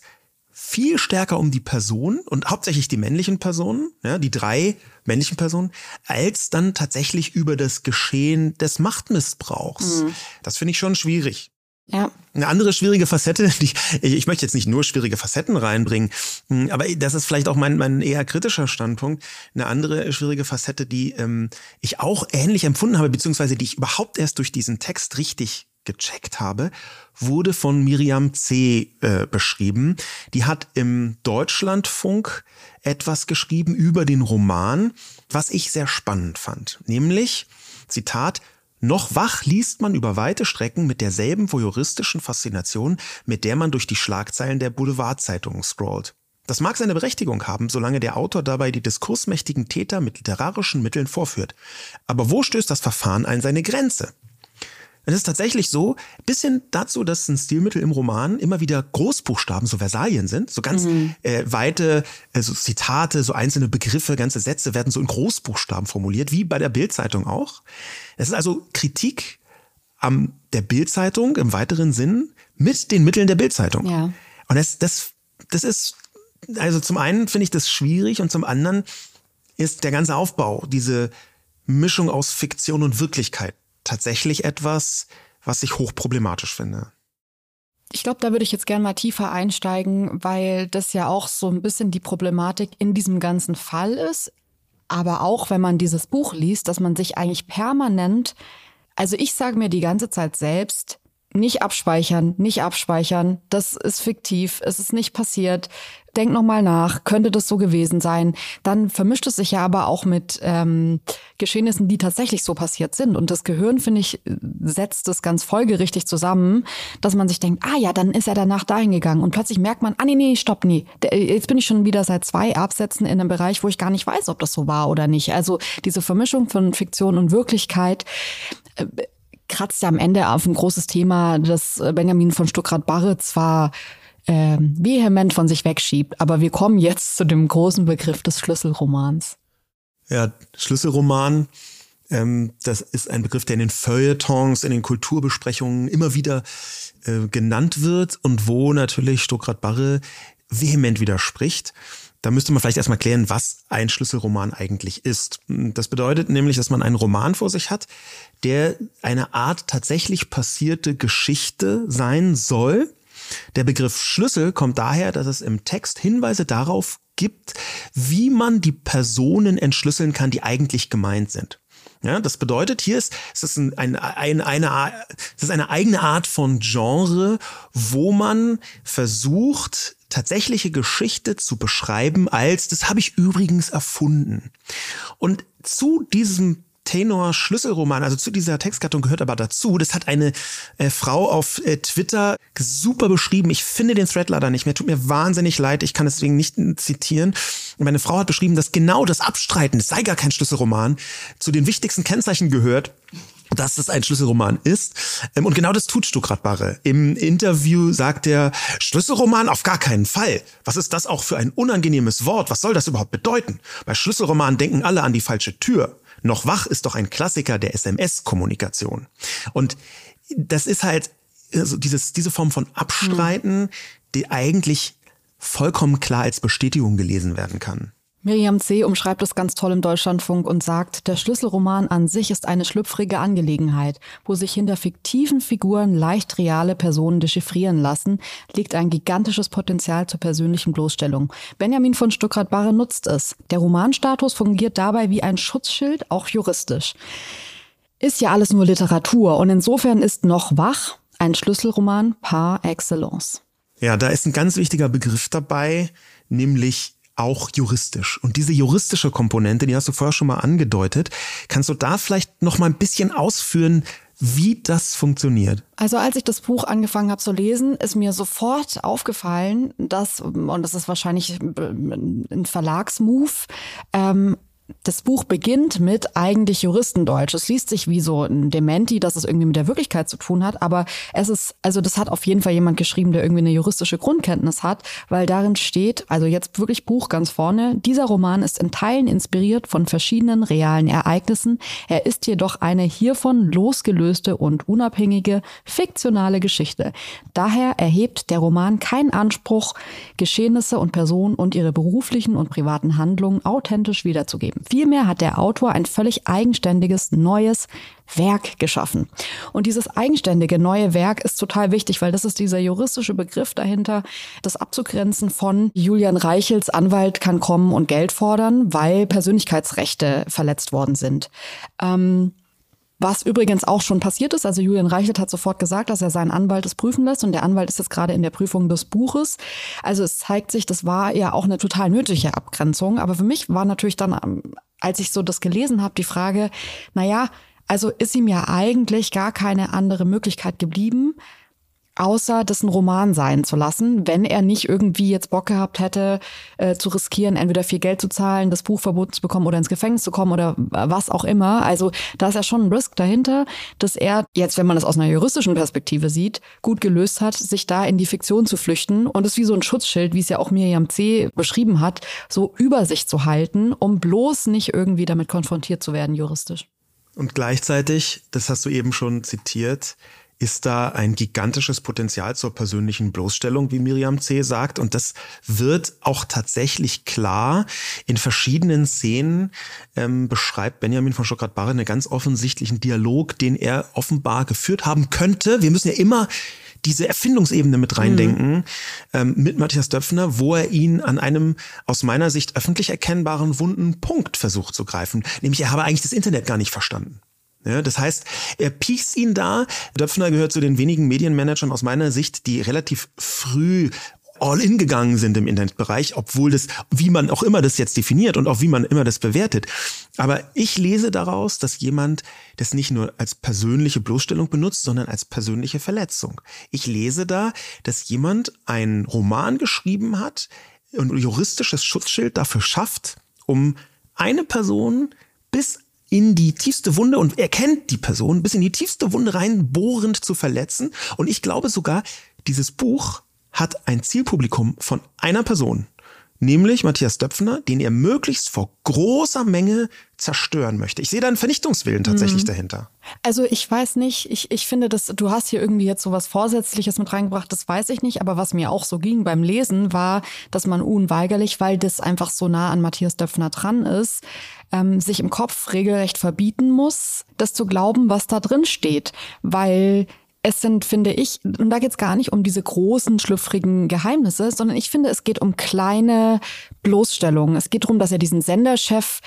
viel stärker um die Person und hauptsächlich die männlichen Personen, ja, die drei männlichen Personen, als dann tatsächlich über das Geschehen des Machtmissbrauchs. Mhm. Das finde ich schon schwierig. Ja. Eine andere schwierige Facette, die, ich möchte jetzt nicht nur schwierige Facetten reinbringen, hm, aber das ist vielleicht auch mein, mein eher kritischer Standpunkt. Eine andere schwierige Facette, die ähm, ich auch ähnlich empfunden habe, beziehungsweise die ich überhaupt erst durch diesen Text richtig gecheckt habe, wurde von Miriam C. Äh, beschrieben. Die hat im Deutschlandfunk etwas geschrieben über den Roman, was ich sehr spannend fand. Nämlich, Zitat, noch wach liest man über weite Strecken mit derselben voyeuristischen Faszination, mit der man durch die Schlagzeilen der Boulevardzeitungen scrollt. Das mag seine Berechtigung haben, solange der Autor dabei die diskursmächtigen Täter mit literarischen Mitteln vorführt. Aber wo stößt das Verfahren an seine Grenze? Es ist tatsächlich so, bisschen dazu, dass ein Stilmittel im Roman immer wieder Großbuchstaben, so Versalien sind, so ganz mhm. äh, weite äh, so Zitate, so einzelne Begriffe, ganze Sätze werden so in Großbuchstaben formuliert, wie bei der Bildzeitung auch. Es ist also Kritik am der Bildzeitung im weiteren Sinn mit den Mitteln der Bildzeitung. Ja. Und das, das, das ist, also zum einen finde ich das schwierig und zum anderen ist der ganze Aufbau, diese Mischung aus Fiktion und Wirklichkeit tatsächlich etwas, was ich hochproblematisch finde. Ich glaube, da würde ich jetzt gerne mal tiefer einsteigen, weil das ja auch so ein bisschen die Problematik in diesem ganzen Fall ist. Aber auch, wenn man dieses Buch liest, dass man sich eigentlich permanent, also ich sage mir die ganze Zeit selbst, nicht abspeichern, nicht abspeichern. Das ist fiktiv, es ist nicht passiert. Denk nochmal nach, könnte das so gewesen sein? Dann vermischt es sich ja aber auch mit ähm, Geschehnissen, die tatsächlich so passiert sind. Und das Gehirn, finde ich, setzt es ganz folgerichtig zusammen, dass man sich denkt, ah ja, dann ist er danach dahin gegangen. Und plötzlich merkt man, ah nee, nee, stopp, nee. Jetzt bin ich schon wieder seit zwei Absätzen in einem Bereich, wo ich gar nicht weiß, ob das so war oder nicht. Also diese Vermischung von Fiktion und Wirklichkeit äh, kratzt ja am Ende auf ein großes Thema, das Benjamin von Stuckrad-Barre zwar äh, vehement von sich wegschiebt, aber wir kommen jetzt zu dem großen Begriff des Schlüsselromans. Ja, Schlüsselroman, ähm, das ist ein Begriff, der in den Feuilletons, in den Kulturbesprechungen immer wieder äh, genannt wird und wo natürlich Stuckrad-Barre vehement widerspricht. Da müsste man vielleicht erstmal klären, was ein Schlüsselroman eigentlich ist. Das bedeutet nämlich, dass man einen Roman vor sich hat, der eine Art tatsächlich passierte Geschichte sein soll. Der Begriff Schlüssel kommt daher, dass es im Text Hinweise darauf gibt, wie man die Personen entschlüsseln kann, die eigentlich gemeint sind. Ja, das bedeutet, hier ist, es ist ein, ein, ein, eine, es eine eigene Art von Genre, wo man versucht, tatsächliche Geschichte zu beschreiben als, das habe ich übrigens erfunden. Und zu diesem Tenor Schlüsselroman, also zu dieser Textgattung gehört aber dazu. Das hat eine äh, Frau auf äh, Twitter super beschrieben. Ich finde den Thread leider nicht mehr. Tut mir wahnsinnig leid. Ich kann deswegen nicht zitieren. Meine Frau hat beschrieben, dass genau das Abstreiten, es sei gar kein Schlüsselroman, zu den wichtigsten Kennzeichen gehört, dass es ein Schlüsselroman ist. Ähm, und genau das tut Stuckrad-Barre. Im Interview sagt er, Schlüsselroman auf gar keinen Fall. Was ist das auch für ein unangenehmes Wort? Was soll das überhaupt bedeuten? Bei Schlüsselroman denken alle an die falsche Tür. Noch wach ist doch ein Klassiker der SMS-Kommunikation. Und das ist halt also dieses, diese Form von Abstreiten, die eigentlich vollkommen klar als Bestätigung gelesen werden kann. Miriam C. umschreibt es ganz toll im Deutschlandfunk und sagt, der Schlüsselroman an sich ist eine schlüpfrige Angelegenheit. Wo sich hinter fiktiven Figuren leicht reale Personen dechiffrieren lassen, liegt ein gigantisches Potenzial zur persönlichen Bloßstellung. Benjamin von Stuckrad-Barre nutzt es. Der Romanstatus fungiert dabei wie ein Schutzschild, auch juristisch. Ist ja alles nur Literatur und insofern ist noch wach ein Schlüsselroman par excellence. Ja, da ist ein ganz wichtiger Begriff dabei, nämlich auch juristisch. Und diese juristische Komponente, die hast du vorher schon mal angedeutet, kannst du da vielleicht noch mal ein bisschen ausführen, wie das funktioniert? Also als ich das Buch angefangen habe zu lesen, ist mir sofort aufgefallen, dass, und das ist wahrscheinlich ein Verlagsmove, ähm, das Buch beginnt mit eigentlich Juristendeutsch. Es liest sich wie so ein Dementi, dass es irgendwie mit der Wirklichkeit zu tun hat, aber es ist, also das hat auf jeden Fall jemand geschrieben, der irgendwie eine juristische Grundkenntnis hat, weil darin steht, also jetzt wirklich Buch ganz vorne, dieser Roman ist in Teilen inspiriert von verschiedenen realen Ereignissen. Er ist jedoch eine hiervon losgelöste und unabhängige fiktionale Geschichte. Daher erhebt der Roman keinen Anspruch, Geschehnisse und Personen und ihre beruflichen und privaten Handlungen authentisch wiederzugeben. Vielmehr hat der Autor ein völlig eigenständiges, neues Werk geschaffen. Und dieses eigenständige neue Werk ist total wichtig, weil das ist dieser juristische Begriff dahinter, das abzugrenzen von Julian Reichels Anwalt kann kommen und Geld fordern, weil Persönlichkeitsrechte verletzt worden sind. Ähm, was übrigens auch schon passiert ist, also Julian Reichelt hat sofort gesagt, dass er seinen Anwalt es prüfen lässt und der Anwalt ist jetzt gerade in der Prüfung des Buches. Also es zeigt sich, das war ja auch eine total nötige Abgrenzung. Aber für mich war natürlich dann, ähm, als ich so das gelesen habe, die Frage, na ja, also ist ihm ja eigentlich gar keine andere Möglichkeit geblieben, außer das ein Roman sein zu lassen, wenn er nicht irgendwie jetzt Bock gehabt hätte, äh, zu riskieren, entweder viel Geld zu zahlen, das Buch verboten zu bekommen oder ins Gefängnis zu kommen oder was auch immer. Also da ist ja schon ein Risk dahinter, dass er jetzt, wenn man das aus einer juristischen Perspektive sieht, gut gelöst hat, sich da in die Fiktion zu flüchten und es wie so ein Schutzschild, wie es ja auch Miriam C. beschrieben hat, so über sich zu halten, um bloß nicht irgendwie damit konfrontiert zu werden juristisch. Und gleichzeitig, das hast du eben schon zitiert, ist da ein gigantisches Potenzial zur persönlichen Bloßstellung, wie Miriam C. sagt. Und das wird auch tatsächlich klar. In verschiedenen Szenen ähm, beschreibt Benjamin von Stuttgart-Barre einen ganz offensichtlichen Dialog, den er offenbar geführt haben könnte. Wir müssen ja immer diese Erfindungsebene mit reindenken mhm. ähm, mit Matthias Döpfner, wo er ihn an einem aus meiner Sicht öffentlich erkennbaren wunden Punkt versucht zu greifen. Nämlich er habe eigentlich das Internet gar nicht verstanden. Ja, das heißt, er piekst ihn da. Döpfner gehört zu den wenigen Medienmanagern aus meiner Sicht, die relativ früh all in gegangen sind im Internetbereich, obwohl das, wie man auch immer das jetzt definiert und auch wie man immer das bewertet. Aber ich lese daraus, dass jemand das nicht nur als persönliche Bloßstellung benutzt, sondern als persönliche Verletzung. Ich lese da, dass jemand einen Roman geschrieben hat und juristisches Schutzschild dafür schafft, um eine Person bis in die tiefste Wunde und er kennt die Person bis in die tiefste Wunde rein bohrend zu verletzen. Und ich glaube sogar, dieses Buch hat ein Zielpublikum von einer Person nämlich Matthias Döpfner, den er möglichst vor großer Menge zerstören möchte. Ich sehe da einen Vernichtungswillen tatsächlich mhm. dahinter. Also ich weiß nicht, ich, ich finde, dass du hast hier irgendwie jetzt so was Vorsätzliches mit reingebracht, das weiß ich nicht, aber was mir auch so ging beim Lesen, war, dass man unweigerlich, weil das einfach so nah an Matthias Döpfner dran ist, ähm, sich im Kopf regelrecht verbieten muss, das zu glauben, was da drin steht. Weil es sind, finde ich, und da geht es gar nicht um diese großen, schlüpfrigen Geheimnisse, sondern ich finde, es geht um kleine Bloßstellungen. Es geht darum, dass er diesen Senderchef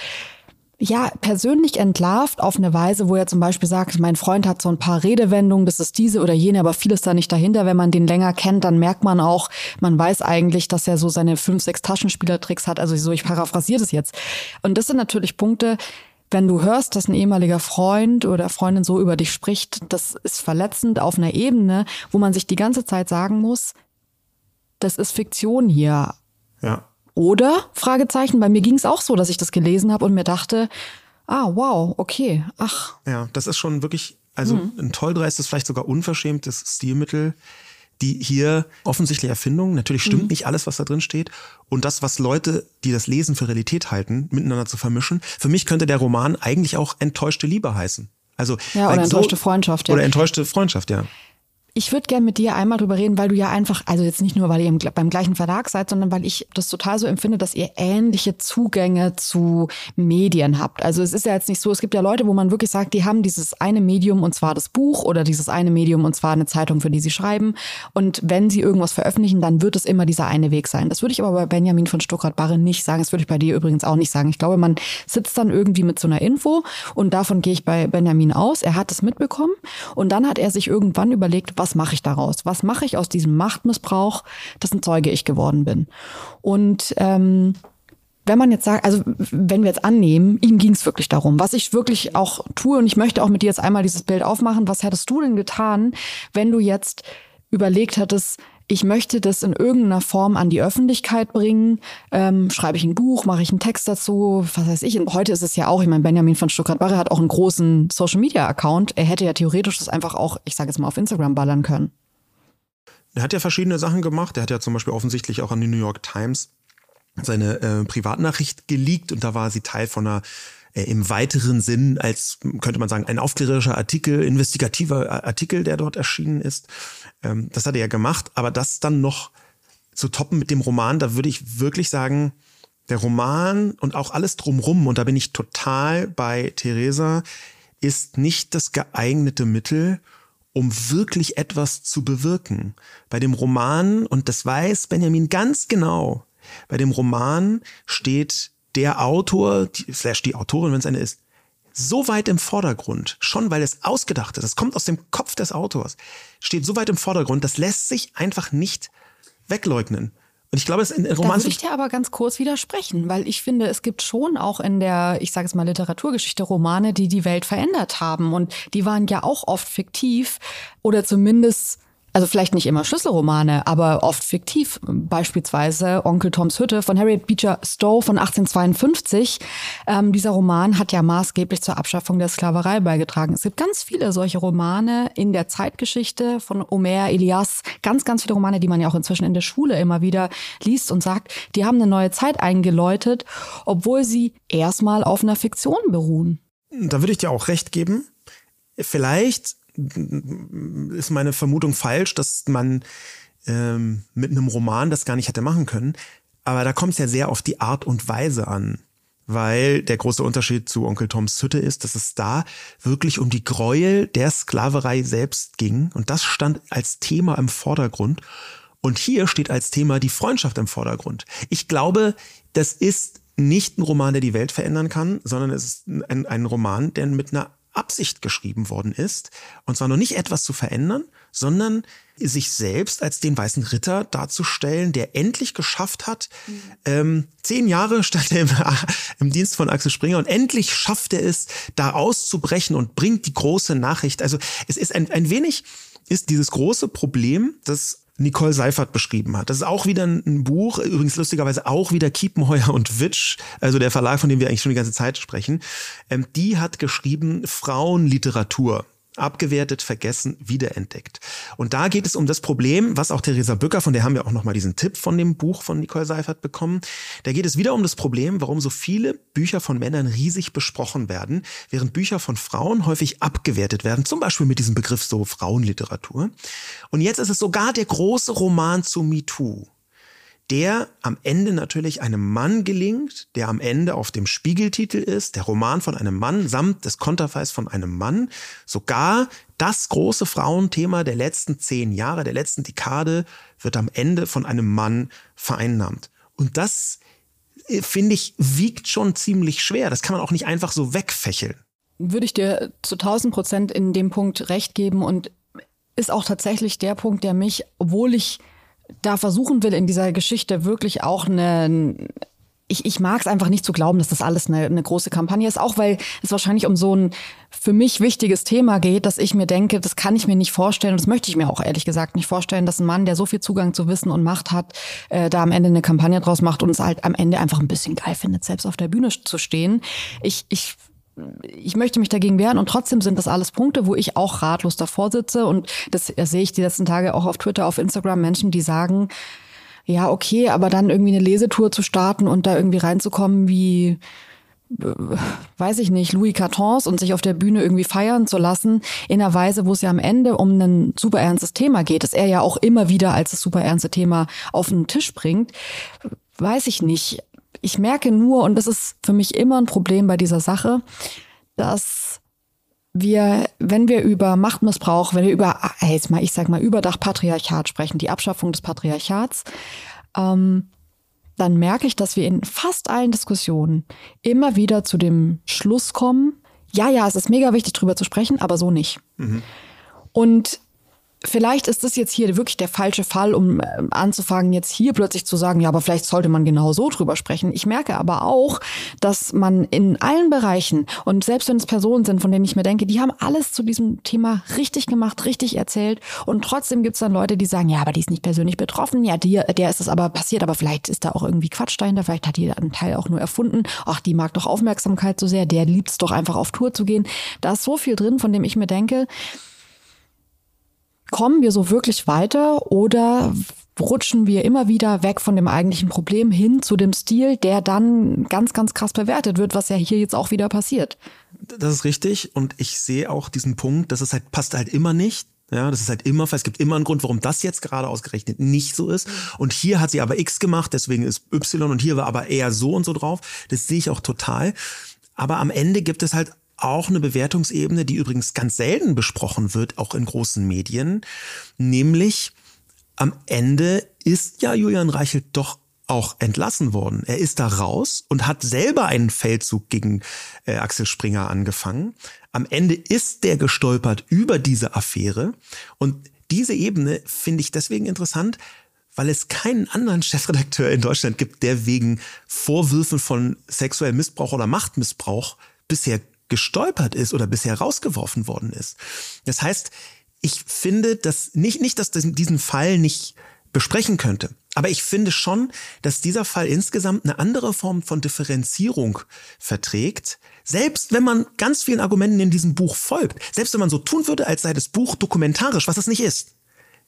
ja, persönlich entlarvt auf eine Weise, wo er zum Beispiel sagt, mein Freund hat so ein paar Redewendungen, das ist diese oder jene, aber vieles da nicht dahinter. Wenn man den länger kennt, dann merkt man auch, man weiß eigentlich, dass er so seine fünf, sechs Taschenspielertricks hat. Also so, ich paraphrasiere das jetzt. Und das sind natürlich Punkte, wenn du hörst, dass ein ehemaliger Freund oder Freundin so über dich spricht, das ist verletzend auf einer Ebene, wo man sich die ganze Zeit sagen muss, das ist Fiktion hier. Ja. Oder? Fragezeichen. Bei mir ging es auch so, dass ich das gelesen habe und mir dachte, ah, wow, okay, ach. Ja, das ist schon wirklich, also mhm. ein toll dreistes, vielleicht sogar unverschämtes Stilmittel die hier offensichtliche Erfindungen, natürlich stimmt mhm. nicht alles, was da drin steht, und das, was Leute, die das Lesen für Realität halten, miteinander zu vermischen. Für mich könnte der Roman eigentlich auch enttäuschte Liebe heißen. Also ja, oder enttäuschte so, Freundschaft. Ja. Oder enttäuschte Freundschaft, ja. Ich würde gerne mit dir einmal drüber reden, weil du ja einfach, also jetzt nicht nur, weil ihr beim gleichen Verlag seid, sondern weil ich das total so empfinde, dass ihr ähnliche Zugänge zu Medien habt. Also es ist ja jetzt nicht so, es gibt ja Leute, wo man wirklich sagt, die haben dieses eine Medium und zwar das Buch oder dieses eine Medium und zwar eine Zeitung, für die sie schreiben. Und wenn sie irgendwas veröffentlichen, dann wird es immer dieser eine Weg sein. Das würde ich aber bei Benjamin von Stuckrad-Barre nicht sagen. Das würde ich bei dir übrigens auch nicht sagen. Ich glaube, man sitzt dann irgendwie mit so einer Info und davon gehe ich bei Benjamin aus. Er hat es mitbekommen und dann hat er sich irgendwann überlegt, was was mache ich daraus? Was mache ich aus diesem Machtmissbrauch, dessen Zeuge ich geworden bin? Und ähm, wenn man jetzt sagt, also wenn wir jetzt annehmen, ihm ging es wirklich darum, was ich wirklich auch tue, und ich möchte auch mit dir jetzt einmal dieses Bild aufmachen, was hättest du denn getan, wenn du jetzt überlegt hättest, ich möchte das in irgendeiner Form an die Öffentlichkeit bringen. Ähm, schreibe ich ein Buch, mache ich einen Text dazu, was weiß ich. Und heute ist es ja auch, ich meine, Benjamin von Stuttgart-Barre hat auch einen großen Social-Media-Account. Er hätte ja theoretisch das einfach auch, ich sage jetzt mal, auf Instagram ballern können. Er hat ja verschiedene Sachen gemacht. Er hat ja zum Beispiel offensichtlich auch an die New York Times seine äh, Privatnachricht geleakt und da war sie Teil von einer äh, im weiteren Sinn als, könnte man sagen, ein aufklärerischer Artikel, investigativer Artikel, der dort erschienen ist. Ähm, das hat er ja gemacht, aber das dann noch zu toppen mit dem Roman, da würde ich wirklich sagen, der Roman und auch alles drumrum, und da bin ich total bei Theresa, ist nicht das geeignete Mittel, um wirklich etwas zu bewirken. Bei dem Roman, und das weiß Benjamin ganz genau, bei dem Roman steht der Autor, die, slash die Autorin, wenn es eine ist, so weit im Vordergrund, schon weil es ausgedacht ist, es kommt aus dem Kopf des Autors, steht so weit im Vordergrund, das lässt sich einfach nicht wegleugnen. Und ich glaube, es in Roman. Da würde ich dir aber ganz kurz widersprechen, weil ich finde, es gibt schon auch in der, ich sage es mal, Literaturgeschichte Romane, die die Welt verändert haben. Und die waren ja auch oft fiktiv oder zumindest also vielleicht nicht immer Schlüsselromane, aber oft fiktiv. Beispielsweise Onkel Toms Hütte von Harriet Beecher Stowe von 1852. Ähm, dieser Roman hat ja maßgeblich zur Abschaffung der Sklaverei beigetragen. Es gibt ganz viele solche Romane in der Zeitgeschichte von Homer, Elias, ganz, ganz viele Romane, die man ja auch inzwischen in der Schule immer wieder liest und sagt, die haben eine neue Zeit eingeläutet, obwohl sie erstmal auf einer Fiktion beruhen. Da würde ich dir auch recht geben. Vielleicht ist meine Vermutung falsch, dass man ähm, mit einem Roman das gar nicht hätte machen können. Aber da kommt es ja sehr auf die Art und Weise an. Weil der große Unterschied zu Onkel Toms Hütte ist, dass es da wirklich um die Gräuel der Sklaverei selbst ging. Und das stand als Thema im Vordergrund. Und hier steht als Thema die Freundschaft im Vordergrund. Ich glaube, das ist nicht ein Roman, der die Welt verändern kann, sondern es ist ein, ein Roman, der mit einer Absicht geschrieben worden ist. Und zwar noch nicht etwas zu verändern, sondern sich selbst als den weißen Ritter darzustellen, der endlich geschafft hat, mhm. ähm, zehn Jahre stand er im, im, Dienst von Axel Springer und endlich schafft er es, da auszubrechen und bringt die große Nachricht. Also es ist ein, ein wenig, ist dieses große Problem, dass Nicole Seifert beschrieben hat. Das ist auch wieder ein Buch, übrigens lustigerweise auch wieder Kiepenheuer und Witsch, also der Verlag, von dem wir eigentlich schon die ganze Zeit sprechen. Ähm, die hat geschrieben Frauenliteratur abgewertet, vergessen, wiederentdeckt. Und da geht es um das Problem, was auch Theresa Bücker, von der haben wir auch nochmal diesen Tipp von dem Buch von Nicole Seifert bekommen. Da geht es wieder um das Problem, warum so viele Bücher von Männern riesig besprochen werden, während Bücher von Frauen häufig abgewertet werden, zum Beispiel mit diesem Begriff so Frauenliteratur. Und jetzt ist es sogar der große Roman zu MeToo der am Ende natürlich einem Mann gelingt, der am Ende auf dem Spiegeltitel ist, der Roman von einem Mann samt des Konterfeis von einem Mann, sogar das große Frauenthema der letzten zehn Jahre, der letzten Dekade wird am Ende von einem Mann vereinnahmt. Und das, äh, finde ich, wiegt schon ziemlich schwer. Das kann man auch nicht einfach so wegfächeln. Würde ich dir zu 1000 Prozent in dem Punkt recht geben und ist auch tatsächlich der Punkt, der mich, obwohl ich da versuchen will, in dieser Geschichte wirklich auch eine ich, ich mag es einfach nicht zu glauben, dass das alles eine, eine große Kampagne ist, auch weil es wahrscheinlich um so ein für mich wichtiges Thema geht, dass ich mir denke, das kann ich mir nicht vorstellen und das möchte ich mir auch ehrlich gesagt nicht vorstellen, dass ein Mann, der so viel Zugang zu Wissen und Macht hat, äh, da am Ende eine Kampagne draus macht und es halt am Ende einfach ein bisschen geil findet, selbst auf der Bühne zu stehen. Ich, ich ich möchte mich dagegen wehren und trotzdem sind das alles Punkte, wo ich auch ratlos davor sitze und das sehe ich die letzten Tage auch auf Twitter, auf Instagram Menschen, die sagen, ja, okay, aber dann irgendwie eine Lesetour zu starten und da irgendwie reinzukommen wie äh, weiß ich nicht, Louis Cartons und sich auf der Bühne irgendwie feiern zu lassen, in einer Weise, wo es ja am Ende um ein super ernstes Thema geht, das er ja auch immer wieder als das super ernste Thema auf den Tisch bringt, weiß ich nicht ich merke nur, und das ist für mich immer ein Problem bei dieser Sache, dass wir, wenn wir über Machtmissbrauch, wenn wir über, jetzt mal, ich sag mal, Überdach Patriarchat sprechen, die Abschaffung des Patriarchats, ähm, dann merke ich, dass wir in fast allen Diskussionen immer wieder zu dem Schluss kommen, ja, ja, es ist mega wichtig, drüber zu sprechen, aber so nicht. Mhm. Und Vielleicht ist das jetzt hier wirklich der falsche Fall, um äh, anzufangen, jetzt hier plötzlich zu sagen, ja, aber vielleicht sollte man genau so drüber sprechen. Ich merke aber auch, dass man in allen Bereichen und selbst wenn es Personen sind, von denen ich mir denke, die haben alles zu diesem Thema richtig gemacht, richtig erzählt und trotzdem gibt es dann Leute, die sagen, ja, aber die ist nicht persönlich betroffen, ja, dir, der ist es aber passiert, aber vielleicht ist da auch irgendwie Quatsch dahinter, vielleicht hat die einen Teil auch nur erfunden, ach, die mag doch Aufmerksamkeit so sehr, der liebt es doch einfach auf Tour zu gehen. Da ist so viel drin, von dem ich mir denke, kommen wir so wirklich weiter oder rutschen wir immer wieder weg von dem eigentlichen Problem hin zu dem Stil, der dann ganz, ganz krass bewertet wird, was ja hier jetzt auch wieder passiert. Das ist richtig und ich sehe auch diesen Punkt, dass es halt passt halt immer nicht. Ja, das ist halt immer, es gibt immer einen Grund, warum das jetzt gerade ausgerechnet nicht so ist. Und hier hat sie aber X gemacht, deswegen ist Y und hier war aber eher so und so drauf. Das sehe ich auch total. Aber am Ende gibt es halt auch eine Bewertungsebene, die übrigens ganz selten besprochen wird, auch in großen Medien, nämlich am Ende ist ja Julian Reichelt doch auch entlassen worden. Er ist da raus und hat selber einen Feldzug gegen äh, Axel Springer angefangen. Am Ende ist der gestolpert über diese Affäre und diese Ebene finde ich deswegen interessant, weil es keinen anderen Chefredakteur in Deutschland gibt, der wegen Vorwürfen von sexuellem Missbrauch oder Machtmissbrauch bisher gestolpert ist oder bisher rausgeworfen worden ist. Das heißt, ich finde, dass nicht, nicht, dass das diesen Fall nicht besprechen könnte. Aber ich finde schon, dass dieser Fall insgesamt eine andere Form von Differenzierung verträgt. Selbst wenn man ganz vielen Argumenten in diesem Buch folgt, selbst wenn man so tun würde, als sei das Buch dokumentarisch, was es nicht ist.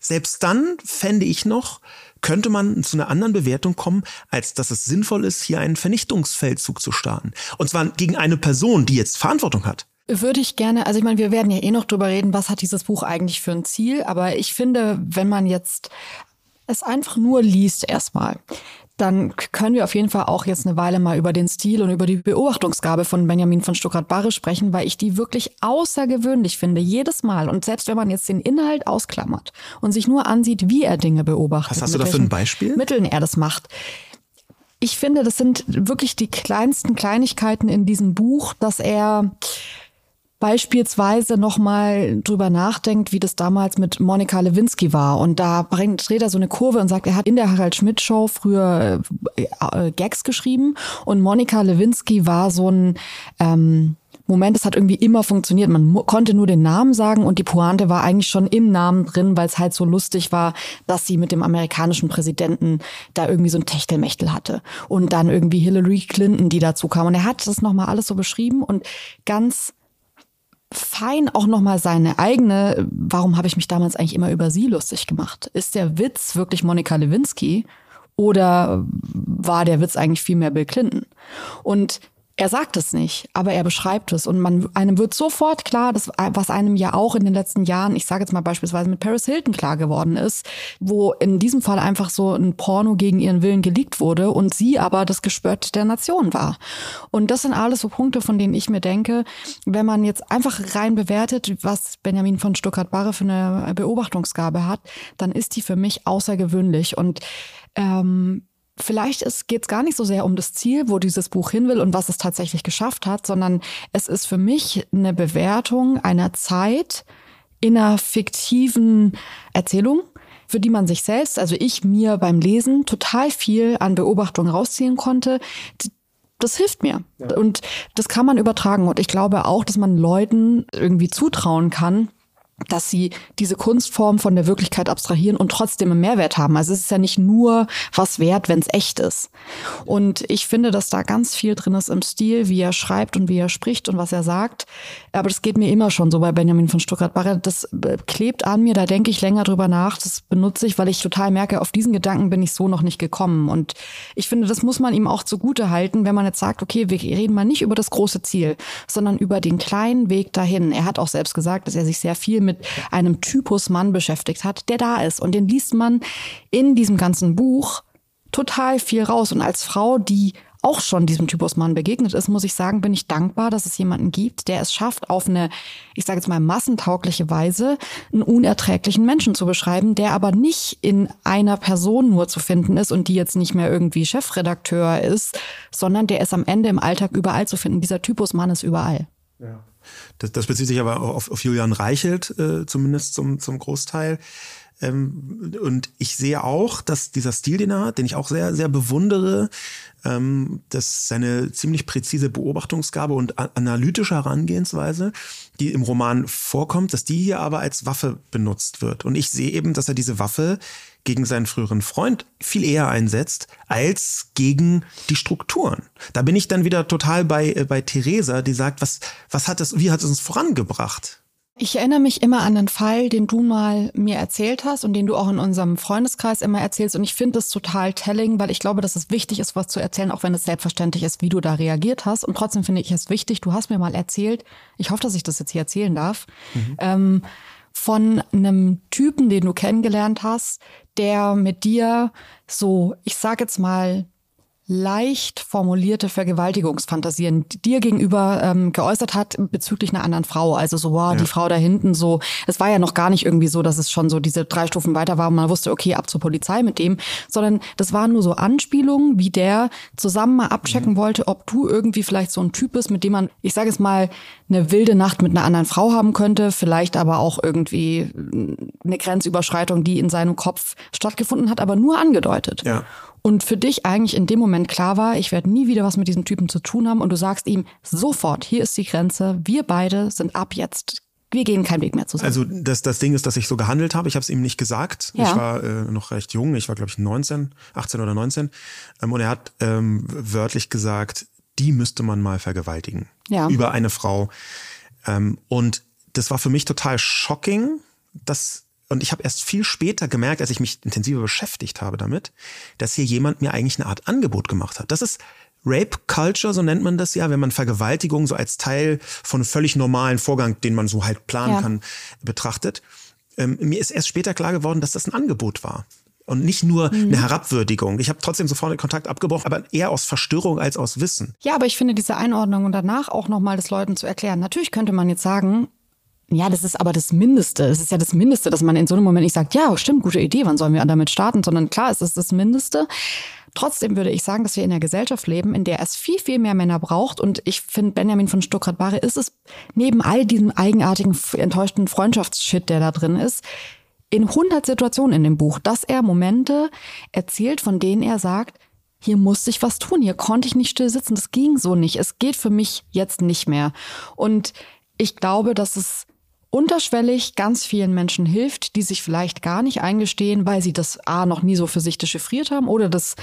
Selbst dann fände ich noch, könnte man zu einer anderen Bewertung kommen, als dass es sinnvoll ist, hier einen Vernichtungsfeldzug zu starten. Und zwar gegen eine Person, die jetzt Verantwortung hat. Würde ich gerne, also ich meine, wir werden ja eh noch drüber reden, was hat dieses Buch eigentlich für ein Ziel, aber ich finde, wenn man jetzt es einfach nur liest erstmal, dann können wir auf jeden Fall auch jetzt eine Weile mal über den Stil und über die Beobachtungsgabe von Benjamin von Stuckrad-Barre sprechen, weil ich die wirklich außergewöhnlich finde, jedes Mal. Und selbst wenn man jetzt den Inhalt ausklammert und sich nur ansieht, wie er Dinge beobachtet. Was hast du da für ein Beispiel? Mitteln er das macht. Ich finde, das sind wirklich die kleinsten Kleinigkeiten in diesem Buch, dass er beispielsweise nochmal drüber nachdenkt, wie das damals mit Monika Lewinsky war. Und da bringt, dreht er so eine Kurve und sagt, er hat in der Harald Schmidt Show früher äh, äh, Gags geschrieben und Monika Lewinsky war so ein ähm, Moment, es hat irgendwie immer funktioniert. Man konnte nur den Namen sagen und die Pointe war eigentlich schon im Namen drin, weil es halt so lustig war, dass sie mit dem amerikanischen Präsidenten da irgendwie so ein Techtelmechtel hatte. Und dann irgendwie Hillary Clinton, die dazu kam. Und er hat das nochmal alles so beschrieben und ganz fein auch nochmal seine eigene, warum habe ich mich damals eigentlich immer über sie lustig gemacht? Ist der Witz wirklich Monika Lewinsky oder war der Witz eigentlich viel mehr Bill Clinton? Und er sagt es nicht, aber er beschreibt es und man einem wird sofort klar, dass was einem ja auch in den letzten Jahren, ich sage jetzt mal beispielsweise mit Paris Hilton klar geworden ist, wo in diesem Fall einfach so ein Porno gegen ihren Willen geleakt wurde und sie aber das Gespött der Nation war. Und das sind alles so Punkte, von denen ich mir denke, wenn man jetzt einfach rein bewertet, was Benjamin von Stuttgart-Barre für eine Beobachtungsgabe hat, dann ist die für mich außergewöhnlich und ähm, vielleicht geht es gar nicht so sehr um das Ziel, wo dieses Buch hin will und was es tatsächlich geschafft hat, sondern es ist für mich eine Bewertung einer Zeit in einer fiktiven Erzählung, für die man sich selbst, also ich mir beim Lesen total viel an Beobachtung rausziehen konnte. Das hilft mir. Ja. Und das kann man übertragen. Und ich glaube auch, dass man Leuten irgendwie zutrauen kann, dass sie diese Kunstform von der Wirklichkeit abstrahieren und trotzdem einen Mehrwert haben. Also es ist ja nicht nur was wert, wenn es echt ist. Und ich finde, dass da ganz viel drin ist im Stil, wie er schreibt und wie er spricht und was er sagt. Aber das geht mir immer schon so bei Benjamin von Stuttgart-Barre. Das äh, klebt an mir, da denke ich länger drüber nach. Das benutze ich, weil ich total merke, auf diesen Gedanken bin ich so noch nicht gekommen. Und ich finde, das muss man ihm auch zugute halten, wenn man jetzt sagt, okay, wir reden mal nicht über das große Ziel, sondern über den kleinen Weg dahin. Er hat auch selbst gesagt, dass er sich sehr viel mit mit einem Typus Mann beschäftigt hat, der da ist. Und den liest man in diesem ganzen Buch total viel raus. Und als Frau, die auch schon diesem Typus Mann begegnet ist, muss ich sagen, bin ich dankbar, dass es jemanden gibt, der es schafft, auf eine, ich sage jetzt mal, massentaugliche Weise einen unerträglichen Menschen zu beschreiben, der aber nicht in einer Person nur zu finden ist und die jetzt nicht mehr irgendwie Chefredakteur ist, sondern der ist am Ende im Alltag überall zu finden. Dieser Typus Mann ist überall. Ja. Das, das bezieht sich aber auf, auf Julian Reichelt, äh, zumindest zum, zum Großteil. Ähm, und ich sehe auch, dass dieser Stil, den er hat, den ich auch sehr, sehr bewundere, ähm, dass seine ziemlich präzise Beobachtungsgabe und analytische Herangehensweise, die im Roman vorkommt, dass die hier aber als Waffe benutzt wird. Und ich sehe eben, dass er diese Waffe gegen seinen früheren Freund viel eher einsetzt als gegen die Strukturen. Da bin ich dann wieder total bei, äh, bei Theresa, die sagt, was, was hat es, wie hat es uns vorangebracht? Ich erinnere mich immer an einen Fall, den du mal mir erzählt hast und den du auch in unserem Freundeskreis immer erzählst. Und ich finde das total telling, weil ich glaube, dass es wichtig ist, was zu erzählen, auch wenn es selbstverständlich ist, wie du da reagiert hast. Und trotzdem finde ich es wichtig. Du hast mir mal erzählt, ich hoffe, dass ich das jetzt hier erzählen darf, mhm. ähm, von einem Typen, den du kennengelernt hast, der mit dir so, ich sag jetzt mal, leicht formulierte Vergewaltigungsfantasien dir gegenüber ähm, geäußert hat bezüglich einer anderen Frau. Also so, wow, ja. die Frau da hinten so. Es war ja noch gar nicht irgendwie so, dass es schon so diese drei Stufen weiter war und man wusste, okay, ab zur Polizei mit dem, sondern das waren nur so Anspielungen, wie der zusammen mal abchecken mhm. wollte, ob du irgendwie vielleicht so ein Typ bist, mit dem man, ich sage es mal, eine wilde Nacht mit einer anderen Frau haben könnte, vielleicht aber auch irgendwie eine Grenzüberschreitung, die in seinem Kopf stattgefunden hat, aber nur angedeutet. Ja und für dich eigentlich in dem Moment klar war, ich werde nie wieder was mit diesem Typen zu tun haben und du sagst ihm sofort, hier ist die Grenze, wir beide sind ab jetzt wir gehen keinen Weg mehr zusammen. Also das, das Ding ist, dass ich so gehandelt habe. Ich habe es ihm nicht gesagt. Ja. Ich war äh, noch recht jung. Ich war, glaube ich, 19, 18 oder 19. Ähm, und er hat ähm, wörtlich gesagt, die müsste man mal vergewaltigen. Ja. Über eine Frau. Ähm, und das war für mich total shocking. Dass, und ich habe erst viel später gemerkt, als ich mich intensiver beschäftigt habe damit, dass hier jemand mir eigentlich eine Art Angebot gemacht hat. Das ist Rape Culture, so nennt man das ja, wenn man Vergewaltigung so als Teil von einem völlig normalen Vorgang, den man so halt planen Ja. kann, betrachtet. Ähm, mir ist erst später klar geworden, dass das ein Angebot war. Und nicht nur eine Herabwürdigung. Ich habe trotzdem sofort den Kontakt abgebrochen, aber eher aus Verstörung als aus Wissen. Ja, aber ich finde diese Einordnung und danach auch nochmal das Leuten zu erklären. Natürlich könnte man jetzt sagen, ja, das ist aber das Mindeste. Es ist ja das Mindeste, dass man in so einem Moment nicht sagt, ja, stimmt, gute Idee, wann sollen wir damit starten, sondern klar, es ist das Mindeste. Trotzdem würde ich sagen, dass wir in einer Gesellschaft leben, in der es viel, viel mehr Männer braucht. Und ich finde, Benjamin von Stuckrad-Barre ist es neben all diesem eigenartigen, enttäuschten Freundschaftsshit, der da drin ist, in 100 Situationen in dem Buch, dass er Momente erzählt, von denen er sagt, hier musste ich was tun, hier konnte ich nicht still sitzen, das ging so nicht, es geht für mich jetzt nicht mehr. Und ich glaube, dass es unterschwellig ganz vielen Menschen hilft, die sich vielleicht gar nicht eingestehen, weil sie das A noch nie so für sich dechiffriert haben oder das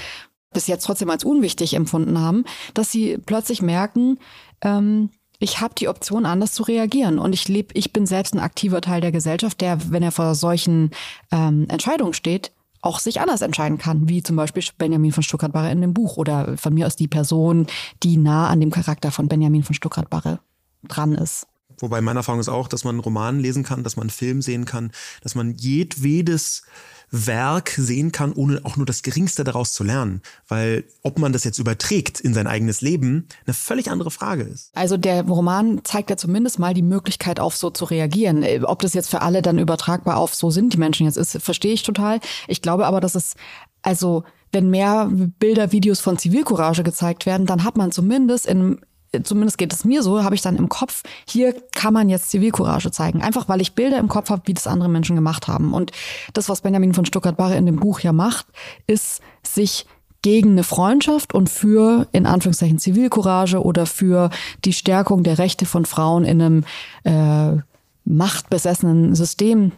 bis jetzt trotzdem als unwichtig empfunden haben, dass sie plötzlich merken, ähm, ich habe die Option, anders zu reagieren. Und ich lebe, ich bin selbst ein aktiver Teil der Gesellschaft, der, wenn er vor solchen ähm, Entscheidungen steht, auch sich anders entscheiden kann, wie zum Beispiel Benjamin von Stuckrad-Barre in dem Buch oder von mir aus die Person, die nah an dem Charakter von Benjamin von Stuckrad-Barre dran ist. Wobei meine Erfahrung ist auch, dass man einen Roman lesen kann, dass man einen Film sehen kann, dass man jedwedes Werk sehen kann, ohne auch nur das Geringste daraus zu lernen. Weil ob man das jetzt überträgt in sein eigenes Leben, eine völlig andere Frage ist. Also der Roman zeigt ja zumindest mal die Möglichkeit auf so zu reagieren. Äh, Ob das jetzt für alle dann übertragbar auf so sind die Menschen jetzt ist, verstehe ich total. Ich glaube aber, dass es, also wenn mehr Bilder, Videos von Zivilcourage gezeigt werden, dann hat man zumindest in Zumindest geht es mir so, habe ich dann im Kopf, hier kann man jetzt Zivilcourage zeigen. Einfach weil ich Bilder im Kopf habe, wie das andere Menschen gemacht haben. Und das, was Benjamin von Stuttgart-Barre in dem Buch ja macht, ist sich gegen eine Freundschaft und für, in Anführungszeichen, Zivilcourage oder für die Stärkung der Rechte von Frauen in einem äh, machtbesessenen System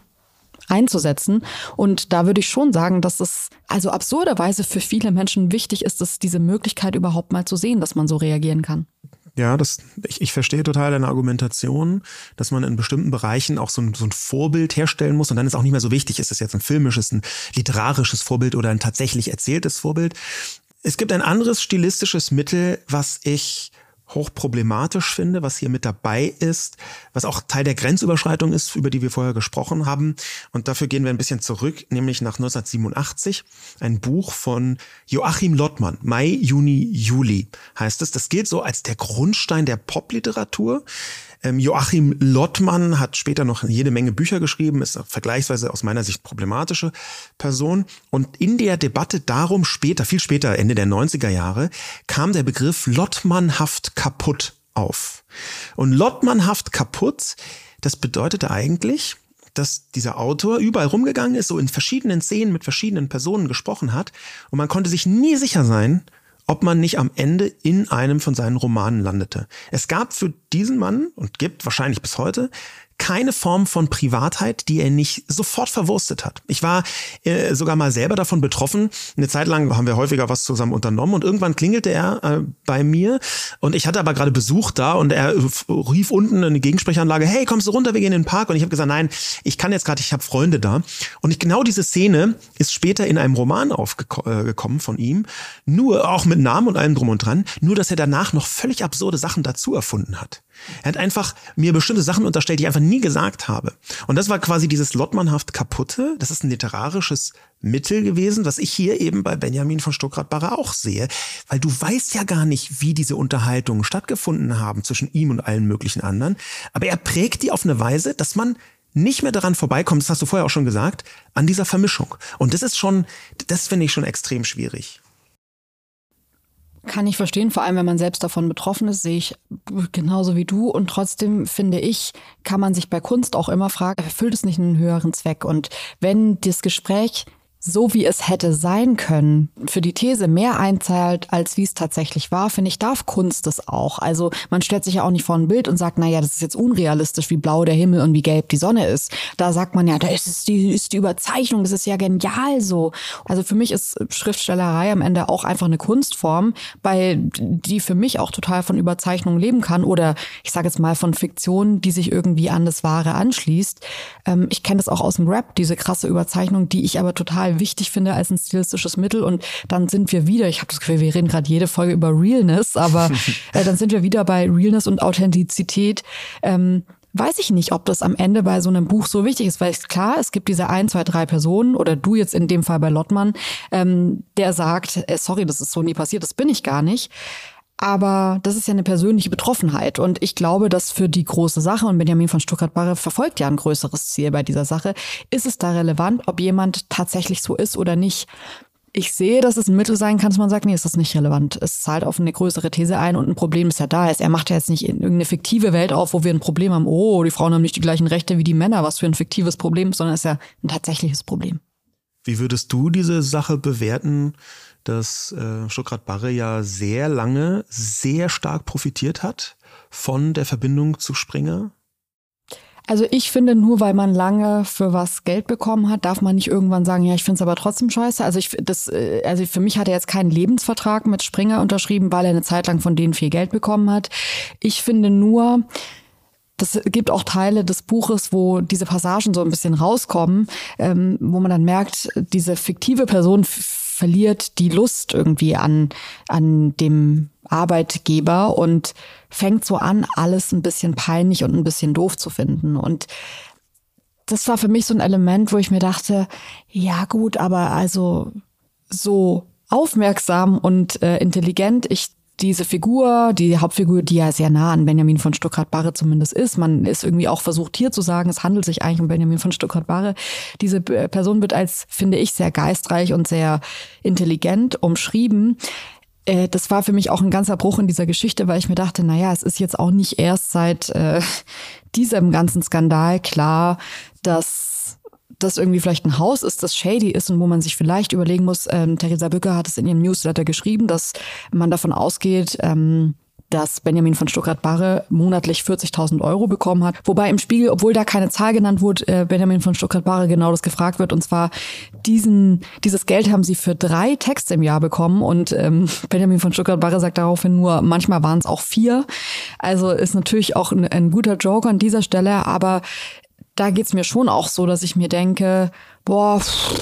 einzusetzen. Und da würde ich schon sagen, dass es also absurderweise für viele Menschen wichtig ist, dass diese Möglichkeit überhaupt mal zu sehen, dass man so reagieren kann. Ja, das, ich, ich verstehe total deine Argumentation, dass man in bestimmten Bereichen auch so ein, so ein Vorbild herstellen muss und dann ist auch nicht mehr so wichtig, ist es jetzt ein filmisches, ein literarisches Vorbild oder ein tatsächlich erzähltes Vorbild. Es gibt ein anderes stilistisches Mittel, was ich hochproblematisch finde, was hier mit dabei ist, was auch Teil der Grenzüberschreitung ist, über die wir vorher gesprochen haben. Und dafür gehen wir ein bisschen zurück, nämlich nach 1987. Ein Buch von Joachim Lottmann, Mai, Juni, Juli heißt es. Das gilt so als der Grundstein der Popliteratur. Ähm, Joachim Lottmann hat später noch jede Menge Bücher geschrieben, ist vergleichsweise aus meiner Sicht problematische Person. Und in der Debatte darum später, viel später, Ende der 90er Jahre, kam der Begriff Lottmannhaft kaputt auf. Und Lottmannhaft kaputt, das bedeutete eigentlich, dass dieser Autor überall rumgegangen ist, so in verschiedenen Szenen mit verschiedenen Personen gesprochen hat und man konnte sich nie sicher sein, ob man nicht am Ende in einem von seinen Romanen landete. Es gab für diesen Mann und gibt wahrscheinlich bis heute keine Form von Privatheit, die er nicht sofort verwurstet hat. Ich war äh, sogar mal selber davon betroffen. Eine Zeit lang haben wir häufiger was zusammen unternommen und irgendwann klingelte er äh, bei mir und ich hatte aber gerade Besuch da und er rief unten in die Gegensprechanlage, hey, kommst du runter, wir gehen in den Park und ich habe gesagt, nein, ich kann jetzt gerade, ich habe Freunde da und ich, genau diese Szene ist später in einem Roman aufgekommen von ihm, nur auch mit Namen und allem drum und dran, nur dass er danach noch völlig absurde Sachen dazu erfunden hat. Er hat einfach mir bestimmte Sachen unterstellt, die ich einfach nie gesagt habe. Und das war quasi dieses Lottmannhaft kaputte. Das ist ein literarisches Mittel gewesen, was ich hier eben bei Benjamin von Stuckrad-Barre auch sehe. Weil du weißt ja gar nicht, wie diese Unterhaltungen stattgefunden haben zwischen ihm und allen möglichen anderen. Aber er prägt die auf eine Weise, dass man nicht mehr daran vorbeikommt, das hast du vorher auch schon gesagt, an dieser Vermischung. Und das ist schon, das finde ich schon extrem schwierig. Kann ich verstehen, vor allem wenn man selbst davon betroffen ist, sehe ich genauso wie du. Und trotzdem finde ich, kann man sich bei Kunst auch immer fragen, erfüllt es nicht einen höheren Zweck? Und wenn das Gespräch so wie es hätte sein können, für die These mehr einzahlt, als wie es tatsächlich war, finde ich, darf Kunst das auch. Also man stellt sich ja auch nicht vor ein Bild und sagt, na ja, das ist jetzt unrealistisch, wie blau der Himmel und wie gelb die Sonne ist. Da sagt man ja, da ist es die, ist die Überzeichnung, das ist ja genial so. Also für mich ist Schriftstellerei am Ende auch einfach eine Kunstform, bei die für mich auch total von Überzeichnung leben kann oder ich sage jetzt mal von Fiktion, die sich irgendwie an das Wahre anschließt. Ähm, ich kenne das auch aus dem Rap, diese krasse Überzeichnung, die ich aber total total wichtig finde als ein stilistisches Mittel. Und dann sind wir wieder, ich habe das Gefühl, wir reden gerade jede Folge über Realness, aber äh, dann sind wir wieder bei Realness und Authentizität. Ähm, weiß ich nicht, ob das am Ende bei so einem Buch so wichtig ist, weil es klar, es gibt diese ein, zwei, drei Personen oder du jetzt in dem Fall bei Lottmann, ähm, der sagt, äh, sorry, das ist so nie passiert, das bin ich gar nicht. Aber das ist ja eine persönliche Betroffenheit. Und ich glaube, dass für die große Sache, und Benjamin von Stuttgart-Barre verfolgt ja ein größeres Ziel bei dieser Sache, ist es da relevant, ob jemand tatsächlich so ist oder nicht. Ich sehe, dass es ein Mittel sein kann, dass man sagt, nee, ist das nicht relevant. Es zahlt auf eine größere These ein und ein Problem ist ja da. Er macht ja jetzt nicht in irgendeine fiktive Welt auf, wo wir ein Problem haben, oh, die Frauen haben nicht die gleichen Rechte wie die Männer, was für ein fiktives Problem, sondern es ist ja ein tatsächliches Problem. Wie würdest du diese Sache bewerten? Dass äh, Stuttgart Barre ja sehr lange sehr stark profitiert hat von der Verbindung zu Springer? Also ich finde, nur weil man lange für was Geld bekommen hat, darf man nicht irgendwann sagen, ja, ich finde es aber trotzdem scheiße. Also ich das, äh, also für mich hat er jetzt keinen Lebensvertrag mit Springer unterschrieben, weil er eine Zeit lang von denen viel Geld bekommen hat. Ich finde nur, das gibt auch Teile des Buches, wo diese Passagen so ein bisschen rauskommen, ähm, wo man dann merkt, diese fiktive Person verliert die Lust irgendwie an, an dem Arbeitgeber und fängt so an, alles ein bisschen peinlich und ein bisschen doof zu finden. Und das war für mich so ein Element, wo ich mir dachte, ja gut, aber also so aufmerksam und äh, intelligent ich diese Figur, die Hauptfigur, die ja sehr nah an Benjamin von Stuckrad-Barre zumindest ist, man ist irgendwie auch versucht hier zu sagen, es handelt sich eigentlich um Benjamin von Stuckrad-Barre. Diese Person wird als, finde ich, sehr geistreich und sehr intelligent umschrieben äh, das war für mich auch ein ganzer Bruch in dieser Geschichte, weil ich mir dachte, naja, es ist jetzt auch nicht erst seit äh, diesem ganzen Skandal klar, dass das irgendwie vielleicht ein Haus ist, das shady ist und wo man sich vielleicht überlegen muss, ähm, Theresa Bücker hat es in ihrem Newsletter geschrieben, dass man davon ausgeht, ähm, dass Benjamin von Stuttgart-Barre monatlich 40.000 Euro bekommen hat. Wobei im Spiegel, obwohl da keine Zahl genannt wurde, äh, Benjamin von Stuttgart-Barre genau das gefragt wird. Und zwar, diesen, dieses Geld haben sie für drei Texte im Jahr bekommen. Und ähm, Benjamin von Stuttgart-Barre sagt daraufhin nur, manchmal waren es auch vier. Also ist natürlich auch ein, ein guter Joke an dieser Stelle. Aber da geht's mir schon auch so, dass ich mir denke, boah, pff,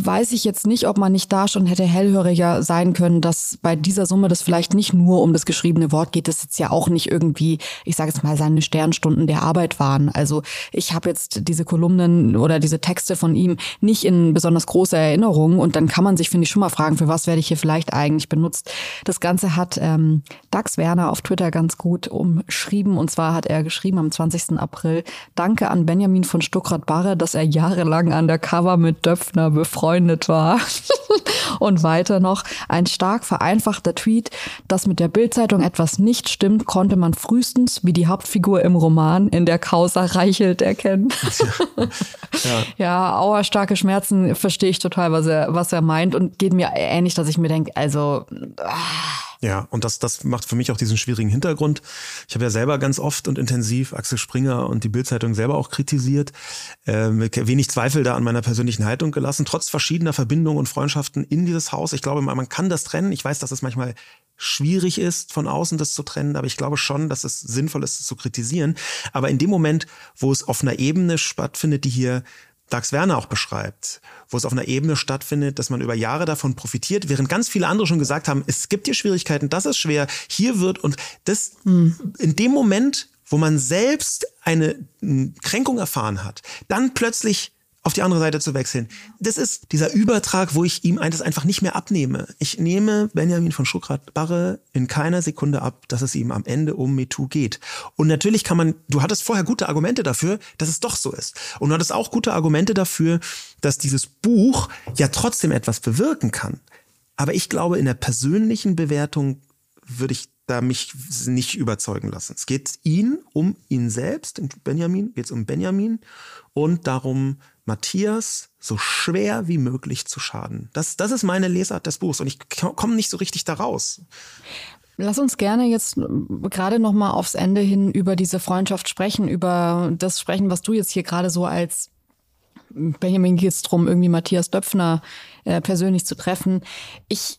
weiß ich jetzt nicht, ob man nicht da schon hätte hellhöriger sein können, dass bei dieser Summe das vielleicht nicht nur um das geschriebene Wort geht, das jetzt ja auch nicht irgendwie, ich sage jetzt mal, seine Sternstunden der Arbeit waren. Also ich habe jetzt diese Kolumnen oder diese Texte von ihm nicht in besonders großer Erinnerung und dann kann man sich, finde ich, schon mal fragen, für was werde ich hier vielleicht eigentlich benutzt. Das Ganze hat ähm, Dax Werner auf Twitter ganz gut umschrieben und zwar hat er geschrieben am 20. April, danke an Benjamin von Stuckrad-Barre, dass er jahrelang an der Cover mit Döpfner befreundet befreundet war. Und weiter noch ein stark vereinfachter Tweet, dass mit der Bildzeitung etwas nicht stimmt, konnte man frühestens, wie die Hauptfigur im Roman in der Causa Reichelt erkennen. ja, ja auer starke Schmerzen verstehe ich total, was er, was er meint und geht mir ähnlich, dass ich mir denke, also. Ah ja, und das, das macht für mich auch diesen schwierigen Hintergrund. Ich habe ja selber ganz oft und intensiv Axel Springer und die Bildzeitung selber auch kritisiert. Äh, wenig Zweifel da an meiner persönlichen Haltung gelassen, trotz verschiedener Verbindungen und Freundschaften in dieses Haus. Ich glaube, man kann das trennen. Ich weiß, dass es manchmal schwierig ist, von außen das zu trennen, aber ich glaube schon, dass es sinnvoll ist, es zu kritisieren. Aber in dem Moment, wo es auf einer Ebene stattfindet, die hier Dax Werner auch beschreibt, wo es auf einer Ebene stattfindet, dass man über Jahre davon profitiert, während ganz viele andere schon gesagt haben, es gibt hier Schwierigkeiten, das ist schwer, hier wird und das mhm. in dem Moment, wo man selbst eine Kränkung erfahren hat, dann plötzlich auf die andere Seite zu wechseln. Das ist dieser Übertrag, wo ich ihm das einfach nicht mehr abnehme. Ich nehme Benjamin von Schuckrat-Barre in keiner Sekunde ab, dass es ihm am Ende um MeToo geht. Und natürlich kann man, du hattest vorher gute Argumente dafür, dass es doch so ist. Und du hattest auch gute Argumente dafür, dass dieses Buch ja trotzdem etwas bewirken kann. Aber ich glaube, in der persönlichen Bewertung würde ich da mich nicht überzeugen lassen. Es geht ihn um ihn selbst, Benjamin, geht es um Benjamin und darum, Matthias so schwer wie möglich zu schaden. Das, das ist meine Lesart des Buchs und ich komme nicht so richtig da raus. Lass uns gerne jetzt gerade noch mal aufs Ende hin über diese Freundschaft sprechen, über das sprechen, was du jetzt hier gerade so als Benjamin geht es darum, irgendwie Matthias Döpfner äh, persönlich zu treffen. Ich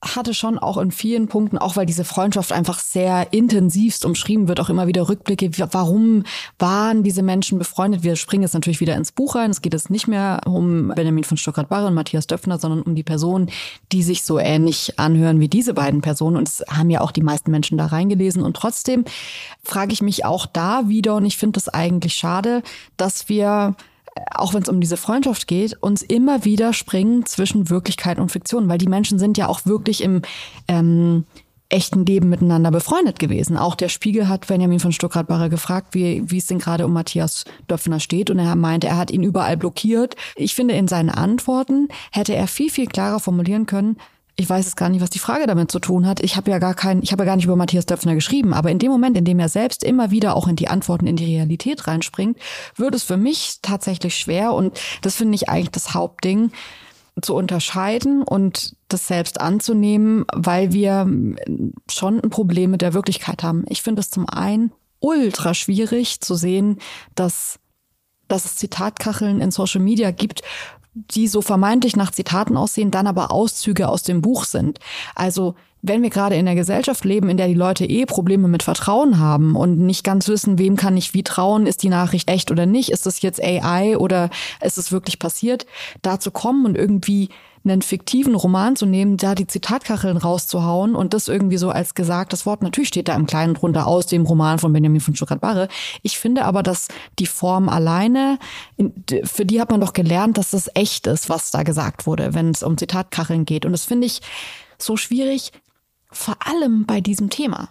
hatte schon auch in vielen Punkten, auch weil diese Freundschaft einfach sehr intensivst umschrieben wird, auch immer wieder Rückblicke, warum waren diese Menschen befreundet? Wir springen jetzt natürlich wieder ins Buch rein. Es geht jetzt nicht mehr um Benjamin von Stuttgart-Barre und Matthias Döpfner, sondern um die Personen, die sich so ähnlich anhören wie diese beiden Personen. Und es haben ja auch die meisten Menschen da reingelesen. Und trotzdem frage ich mich auch da wieder, und ich finde es eigentlich schade, dass wir auch wenn es um diese Freundschaft geht, uns immer wieder springen zwischen Wirklichkeit und Fiktion, weil die Menschen sind ja auch wirklich im ähm, echten Leben miteinander befreundet gewesen. Auch der Spiegel hat Benjamin von Stuckrad-Barre gefragt, wie, wie es denn gerade um Matthias Döpfner steht. Und er meinte, er hat ihn überall blockiert. Ich finde, in seinen Antworten hätte er viel, viel klarer formulieren können, ich weiß es gar nicht, was die Frage damit zu tun hat. Ich habe ja gar kein, ich habe ja gar nicht über Matthias Döpfner geschrieben, aber in dem Moment, in dem er selbst immer wieder auch in die Antworten in die Realität reinspringt, wird es für mich tatsächlich schwer und das finde ich eigentlich das Hauptding zu unterscheiden und das selbst anzunehmen, weil wir schon ein Problem mit der Wirklichkeit haben. Ich finde es zum einen ultra schwierig zu sehen, dass dass es Zitatkacheln in Social Media gibt, die so vermeintlich nach Zitaten aussehen, dann aber Auszüge aus dem Buch sind. Also wenn wir gerade in der Gesellschaft leben, in der die Leute eh Probleme mit Vertrauen haben und nicht ganz wissen, wem kann ich wie trauen, ist die Nachricht echt oder nicht, ist das jetzt AI oder ist es wirklich passiert, da zu kommen und irgendwie einen fiktiven Roman zu nehmen, da die Zitatkacheln rauszuhauen und das irgendwie so als gesagtes Wort. Natürlich steht da im Kleinen drunter aus dem Roman von Benjamin von Stuttgart-Barre. Ich finde aber, dass die Form alleine, für die hat man doch gelernt, dass das echt ist, was da gesagt wurde, wenn es um Zitatkacheln geht. Und das finde ich so schwierig, vor allem bei diesem Thema.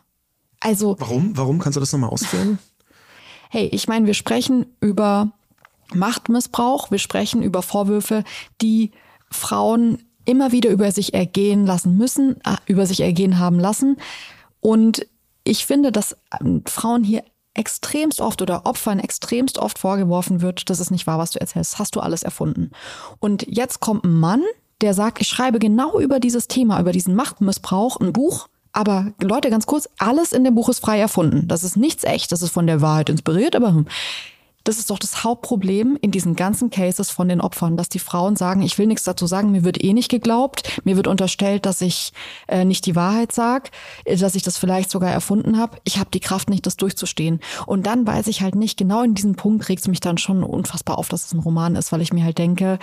Also. Warum? Warum? Kannst du das nochmal ausführen? Hey, ich meine, wir sprechen über Machtmissbrauch, wir sprechen über Vorwürfe, die Frauen immer wieder über sich ergehen lassen müssen, äh, über sich ergehen haben lassen. Und ich finde, dass ähm, Frauen hier extremst oft oder Opfern extremst oft vorgeworfen wird, das ist nicht wahr, was du erzählst, hast du alles erfunden. Und jetzt kommt ein Mann, der sagt, ich schreibe genau über dieses Thema, über diesen Machtmissbrauch ein Buch. Aber Leute, ganz kurz, alles in dem Buch ist frei erfunden. Das ist nichts echt, das ist von der Wahrheit inspiriert, aber hm. Das ist doch das Hauptproblem in diesen ganzen Cases von den Opfern, dass die Frauen sagen, ich will nichts dazu sagen, mir wird eh nicht geglaubt, mir wird unterstellt, dass ich äh, nicht die Wahrheit sage, äh, dass ich das vielleicht sogar erfunden habe. Ich habe die Kraft nicht, das durchzustehen. Und dann weiß ich halt nicht, genau in diesem Punkt regt es mich dann schon unfassbar auf, dass es ein Roman ist, weil ich mir halt denke,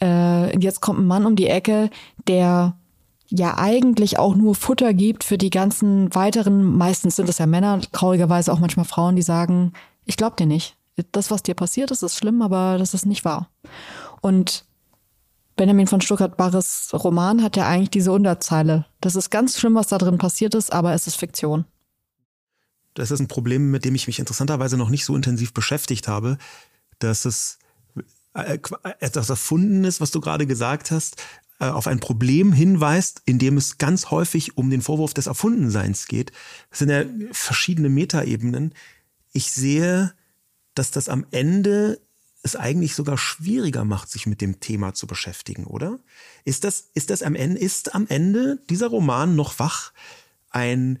äh, jetzt kommt ein Mann um die Ecke, der ja eigentlich auch nur Futter gibt für die ganzen weiteren, meistens sind es ja Männer, traurigerweise auch manchmal Frauen, die sagen, ich glaub dir nicht das, was dir passiert ist, ist schlimm, aber das ist nicht wahr. Und Benjamin von Stuttgart-Barres Roman hat ja eigentlich diese Unterzeile. Das ist ganz schlimm, was da drin passiert ist, aber es ist Fiktion. Das ist ein Problem, mit dem ich mich interessanterweise noch nicht so intensiv beschäftigt habe, dass es äh, etwas Erfundenes, was du gerade gesagt hast, äh, auf ein Problem hinweist, in dem es ganz häufig um den Vorwurf des Erfundenseins geht. Das sind ja verschiedene Metaebenen. Ich sehe dass das am Ende es eigentlich sogar schwieriger macht, sich mit dem Thema zu beschäftigen, oder? Ist das, ist das am Ende, ist am Ende dieser Roman noch wach ein,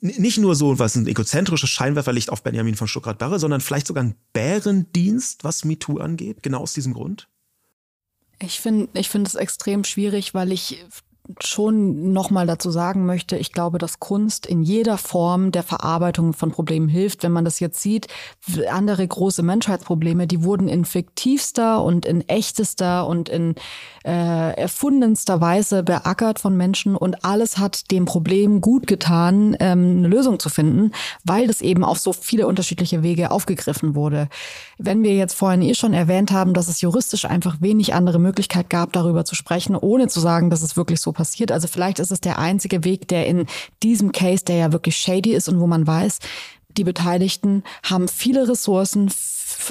nicht nur so was ein egozentrisches Scheinwerferlicht auf Benjamin von Stuttgart-Barre, sondern vielleicht sogar ein Bärendienst, was MeToo angeht, genau aus diesem Grund? Ich finde ich finde es extrem schwierig, weil ich schon nochmal dazu sagen möchte, ich glaube, dass Kunst in jeder Form der Verarbeitung von Problemen hilft. Wenn man das jetzt sieht, andere große Menschheitsprobleme, die wurden in fiktivster und in echtester und in äh, erfundenster Weise beackert von Menschen und alles hat dem Problem gut getan, ähm, eine Lösung zu finden, weil das eben auf so viele unterschiedliche Wege aufgegriffen wurde. Wenn wir jetzt vorhin eh schon erwähnt haben, dass es juristisch einfach wenig andere Möglichkeit gab, darüber zu sprechen, ohne zu sagen, dass es wirklich so passiert. Also vielleicht ist es der einzige Weg, der in diesem Case, der ja wirklich shady ist und wo man weiß, die Beteiligten haben viele Ressourcen,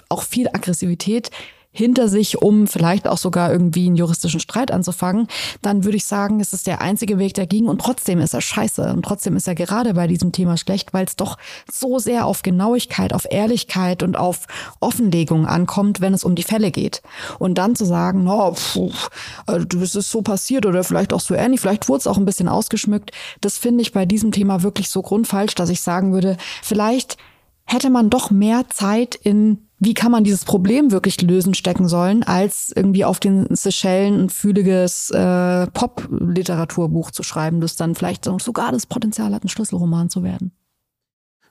auch viel Aggressivität hinter sich, um vielleicht auch sogar irgendwie einen juristischen Streit anzufangen, dann würde ich sagen, es ist der einzige Weg, der ging. Und trotzdem ist er scheiße. Und trotzdem ist er gerade bei diesem Thema schlecht, weil es doch so sehr auf Genauigkeit, auf Ehrlichkeit und auf Offenlegung ankommt, wenn es um die Fälle geht. Und dann zu sagen, no, pf, äh, das ist so passiert oder vielleicht auch so ähnlich, vielleicht wurde es auch ein bisschen ausgeschmückt, das finde ich bei diesem Thema wirklich so grundfalsch, dass ich sagen würde, vielleicht hätte man doch mehr Zeit in wie kann man dieses Problem wirklich lösen stecken sollen, als irgendwie auf den Seychellen ein fühliges äh, Pop-Literaturbuch zu schreiben, das dann vielleicht sogar das Potenzial hat, ein Schlüsselroman zu werden.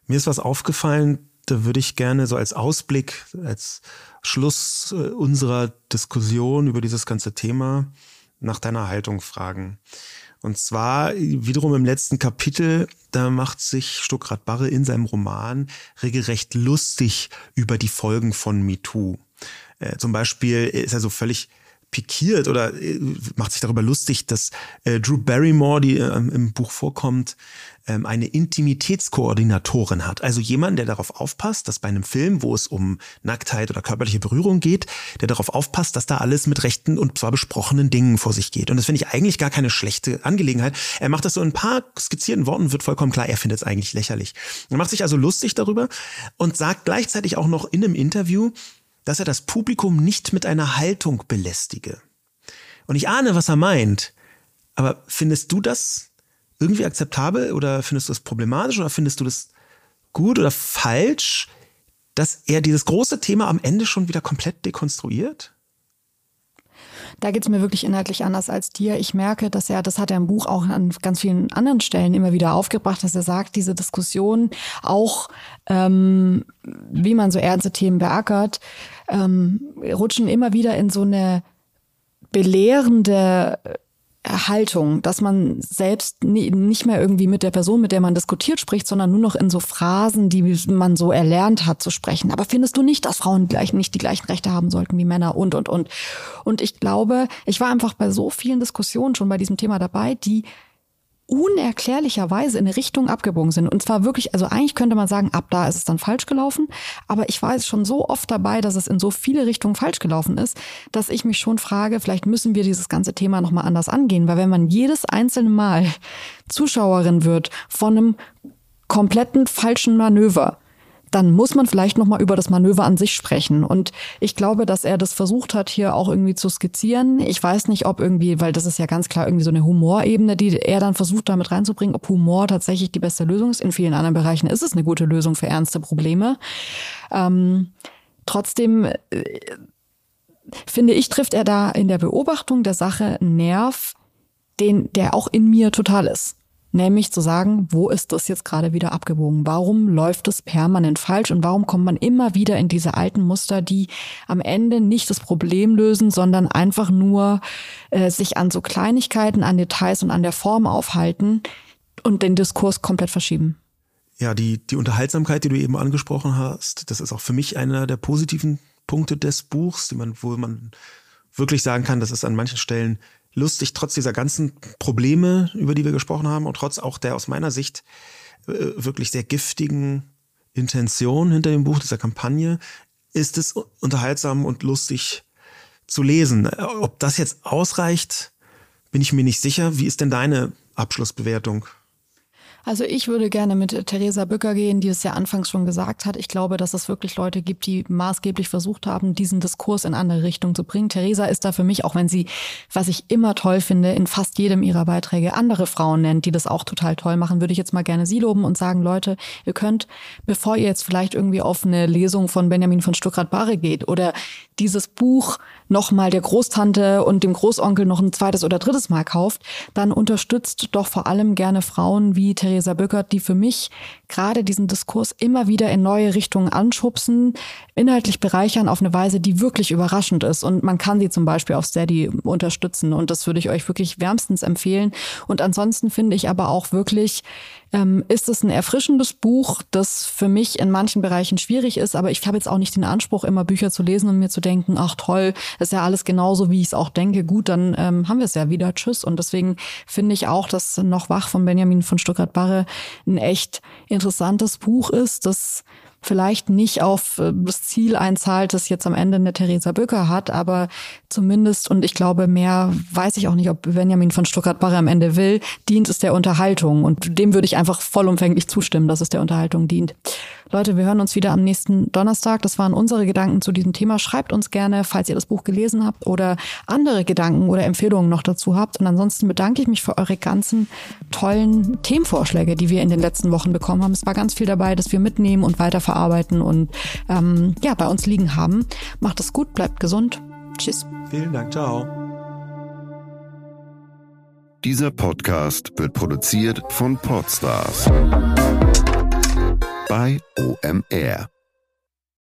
Mir ist was aufgefallen, da würde ich gerne so als Ausblick, als Schluss äh, unserer Diskussion über dieses ganze Thema nach deiner Haltung fragen. Und zwar wiederum im letzten Kapitel, da macht sich Stuckrad Barre in seinem Roman regelrecht lustig über die Folgen von MeToo. Äh, zum Beispiel ist er so völlig pikiert oder äh, macht sich darüber lustig, dass äh, Drew Barrymore, die äh, im Buch vorkommt, ähm, eine Intimitätskoordinatorin hat. Also jemand, der darauf aufpasst, dass bei einem Film, wo es um Nacktheit oder körperliche Berührung geht, der darauf aufpasst, dass da alles mit rechten und zwar besprochenen Dingen vor sich geht. Und das finde ich eigentlich gar keine schlechte Angelegenheit. Er macht das so in ein paar skizzierten Worten, wird vollkommen klar, er findet es eigentlich lächerlich. Er macht sich also lustig darüber und sagt gleichzeitig auch noch in einem Interview, dass er das Publikum nicht mit einer Haltung belästige. Und ich ahne, was er meint. Aber findest du das irgendwie akzeptabel oder findest du das problematisch oder findest du das gut oder falsch, dass er dieses große Thema am Ende schon wieder komplett dekonstruiert? Da geht es mir wirklich inhaltlich anders als dir. Ich merke, dass er, das hat er im Buch auch an ganz vielen anderen Stellen immer wieder aufgebracht, dass er sagt, diese Diskussion auch, ähm, wie man so ernste Themen beackert, ähm, rutschen immer wieder in so eine belehrende Haltung, dass man selbst nicht mehr irgendwie mit der Person, mit der man diskutiert, spricht, sondern nur noch in so Phrasen, die man so erlernt hat zu sprechen. Aber findest du nicht, dass Frauen gleich nicht die gleichen Rechte haben sollten wie Männer und, und, und? Und ich glaube, ich war einfach bei so vielen Diskussionen schon bei diesem Thema dabei, die unerklärlicherweise in eine Richtung abgebogen sind. Und zwar wirklich, also eigentlich könnte man sagen, ab da ist es dann falsch gelaufen. Aber ich war jetzt schon so oft dabei, dass es in so viele Richtungen falsch gelaufen ist, dass ich mich schon frage, vielleicht müssen wir dieses ganze Thema nochmal anders angehen. Weil wenn man jedes einzelne Mal Zuschauerin wird von einem kompletten falschen Manöver, dann muss man vielleicht noch mal über das Manöver an sich sprechen. Und ich glaube, dass er das versucht hat, hier auch irgendwie zu skizzieren. Ich weiß nicht, ob irgendwie, weil das ist ja ganz klar irgendwie so eine Humorebene, die er dann versucht damit reinzubringen, ob Humor tatsächlich die beste Lösung ist. In vielen anderen Bereichen ist es eine gute Lösung für ernste Probleme. Ähm, trotzdem äh, finde ich, trifft er da in der Beobachtung der Sache einen Nerv, den, der auch in mir total ist. Nämlich zu sagen, wo ist das jetzt gerade wieder abgebogen? Warum läuft es permanent falsch und warum kommt man immer wieder in diese alten Muster, die am Ende nicht das Problem lösen, sondern einfach nur äh, sich an so Kleinigkeiten, an Details und an der Form aufhalten und den Diskurs komplett verschieben? Ja, die, die Unterhaltsamkeit, die du eben angesprochen hast, das ist auch für mich einer der positiven Punkte des Buchs, die man, wo man wirklich sagen kann, das ist an manchen Stellen lustig, trotz dieser ganzen Probleme, über die wir gesprochen haben und trotz auch der aus meiner Sicht äh, wirklich sehr giftigen Intention hinter dem Buch, dieser Kampagne, ist es unterhaltsam und lustig zu lesen. Ob das jetzt ausreicht, bin ich mir nicht sicher. Wie ist denn deine Abschlussbewertung? Also ich würde gerne mit Theresa Bücker gehen, die es ja anfangs schon gesagt hat. Ich glaube, dass es wirklich Leute gibt, die maßgeblich versucht haben, diesen Diskurs in andere Richtungen zu bringen. Theresa ist da für mich, auch wenn sie, was ich immer toll finde, in fast jedem ihrer Beiträge andere Frauen nennt, die das auch total toll machen, würde ich jetzt mal gerne sie loben und sagen, Leute, ihr könnt, bevor ihr jetzt vielleicht irgendwie auf eine Lesung von Benjamin von Stuckrad-Barre geht oder dieses Buch nochmal der Großtante und dem Großonkel noch ein zweites oder drittes Mal kauft, dann unterstützt doch vor allem gerne Frauen wie Theresa Böckert, die für mich gerade diesen Diskurs immer wieder in neue Richtungen anschubsen, inhaltlich bereichern auf eine Weise, die wirklich überraschend ist. Und man kann sie zum Beispiel auf Steady unterstützen. Und das würde ich euch wirklich wärmstens empfehlen. Und ansonsten finde ich aber auch wirklich, ähm, ist es ein erfrischendes Buch, das für mich in manchen Bereichen schwierig ist. Aber ich habe jetzt auch nicht den Anspruch, immer Bücher zu lesen und mir zu denken, ach toll, ist ja alles genauso, wie ich es auch denke. Gut, dann ähm, haben wir es ja wieder. Tschüss. Und deswegen finde ich auch, dass noch wach von Benjamin von Stuttgart-Barre ein echt interessantes Buch ist, das vielleicht nicht auf äh, das Ziel einzahlt, das jetzt am Ende eine Theresa Böcker hat, aber zumindest, und ich glaube, mehr weiß ich auch nicht, ob Benjamin von Stuttgart-Barre am Ende will, dient es der Unterhaltung. Und dem würde ich einfach vollumfänglich zustimmen, dass es der Unterhaltung dient. Leute, wir hören uns wieder am nächsten Donnerstag. Das waren unsere Gedanken zu diesem Thema. Schreibt uns gerne, falls ihr das Buch gelesen habt oder andere Gedanken oder Empfehlungen noch dazu habt. Und ansonsten bedanke ich mich für eure ganzen tollen Themenvorschläge, die wir in den letzten Wochen bekommen haben. Es war ganz viel dabei, dass wir mitnehmen und weiterverarbeiten und ähm, ja, bei uns liegen haben. Macht es gut, bleibt gesund. Tschüss. Vielen Dank, ciao. Dieser Podcast wird produziert von Podstars bei OMR.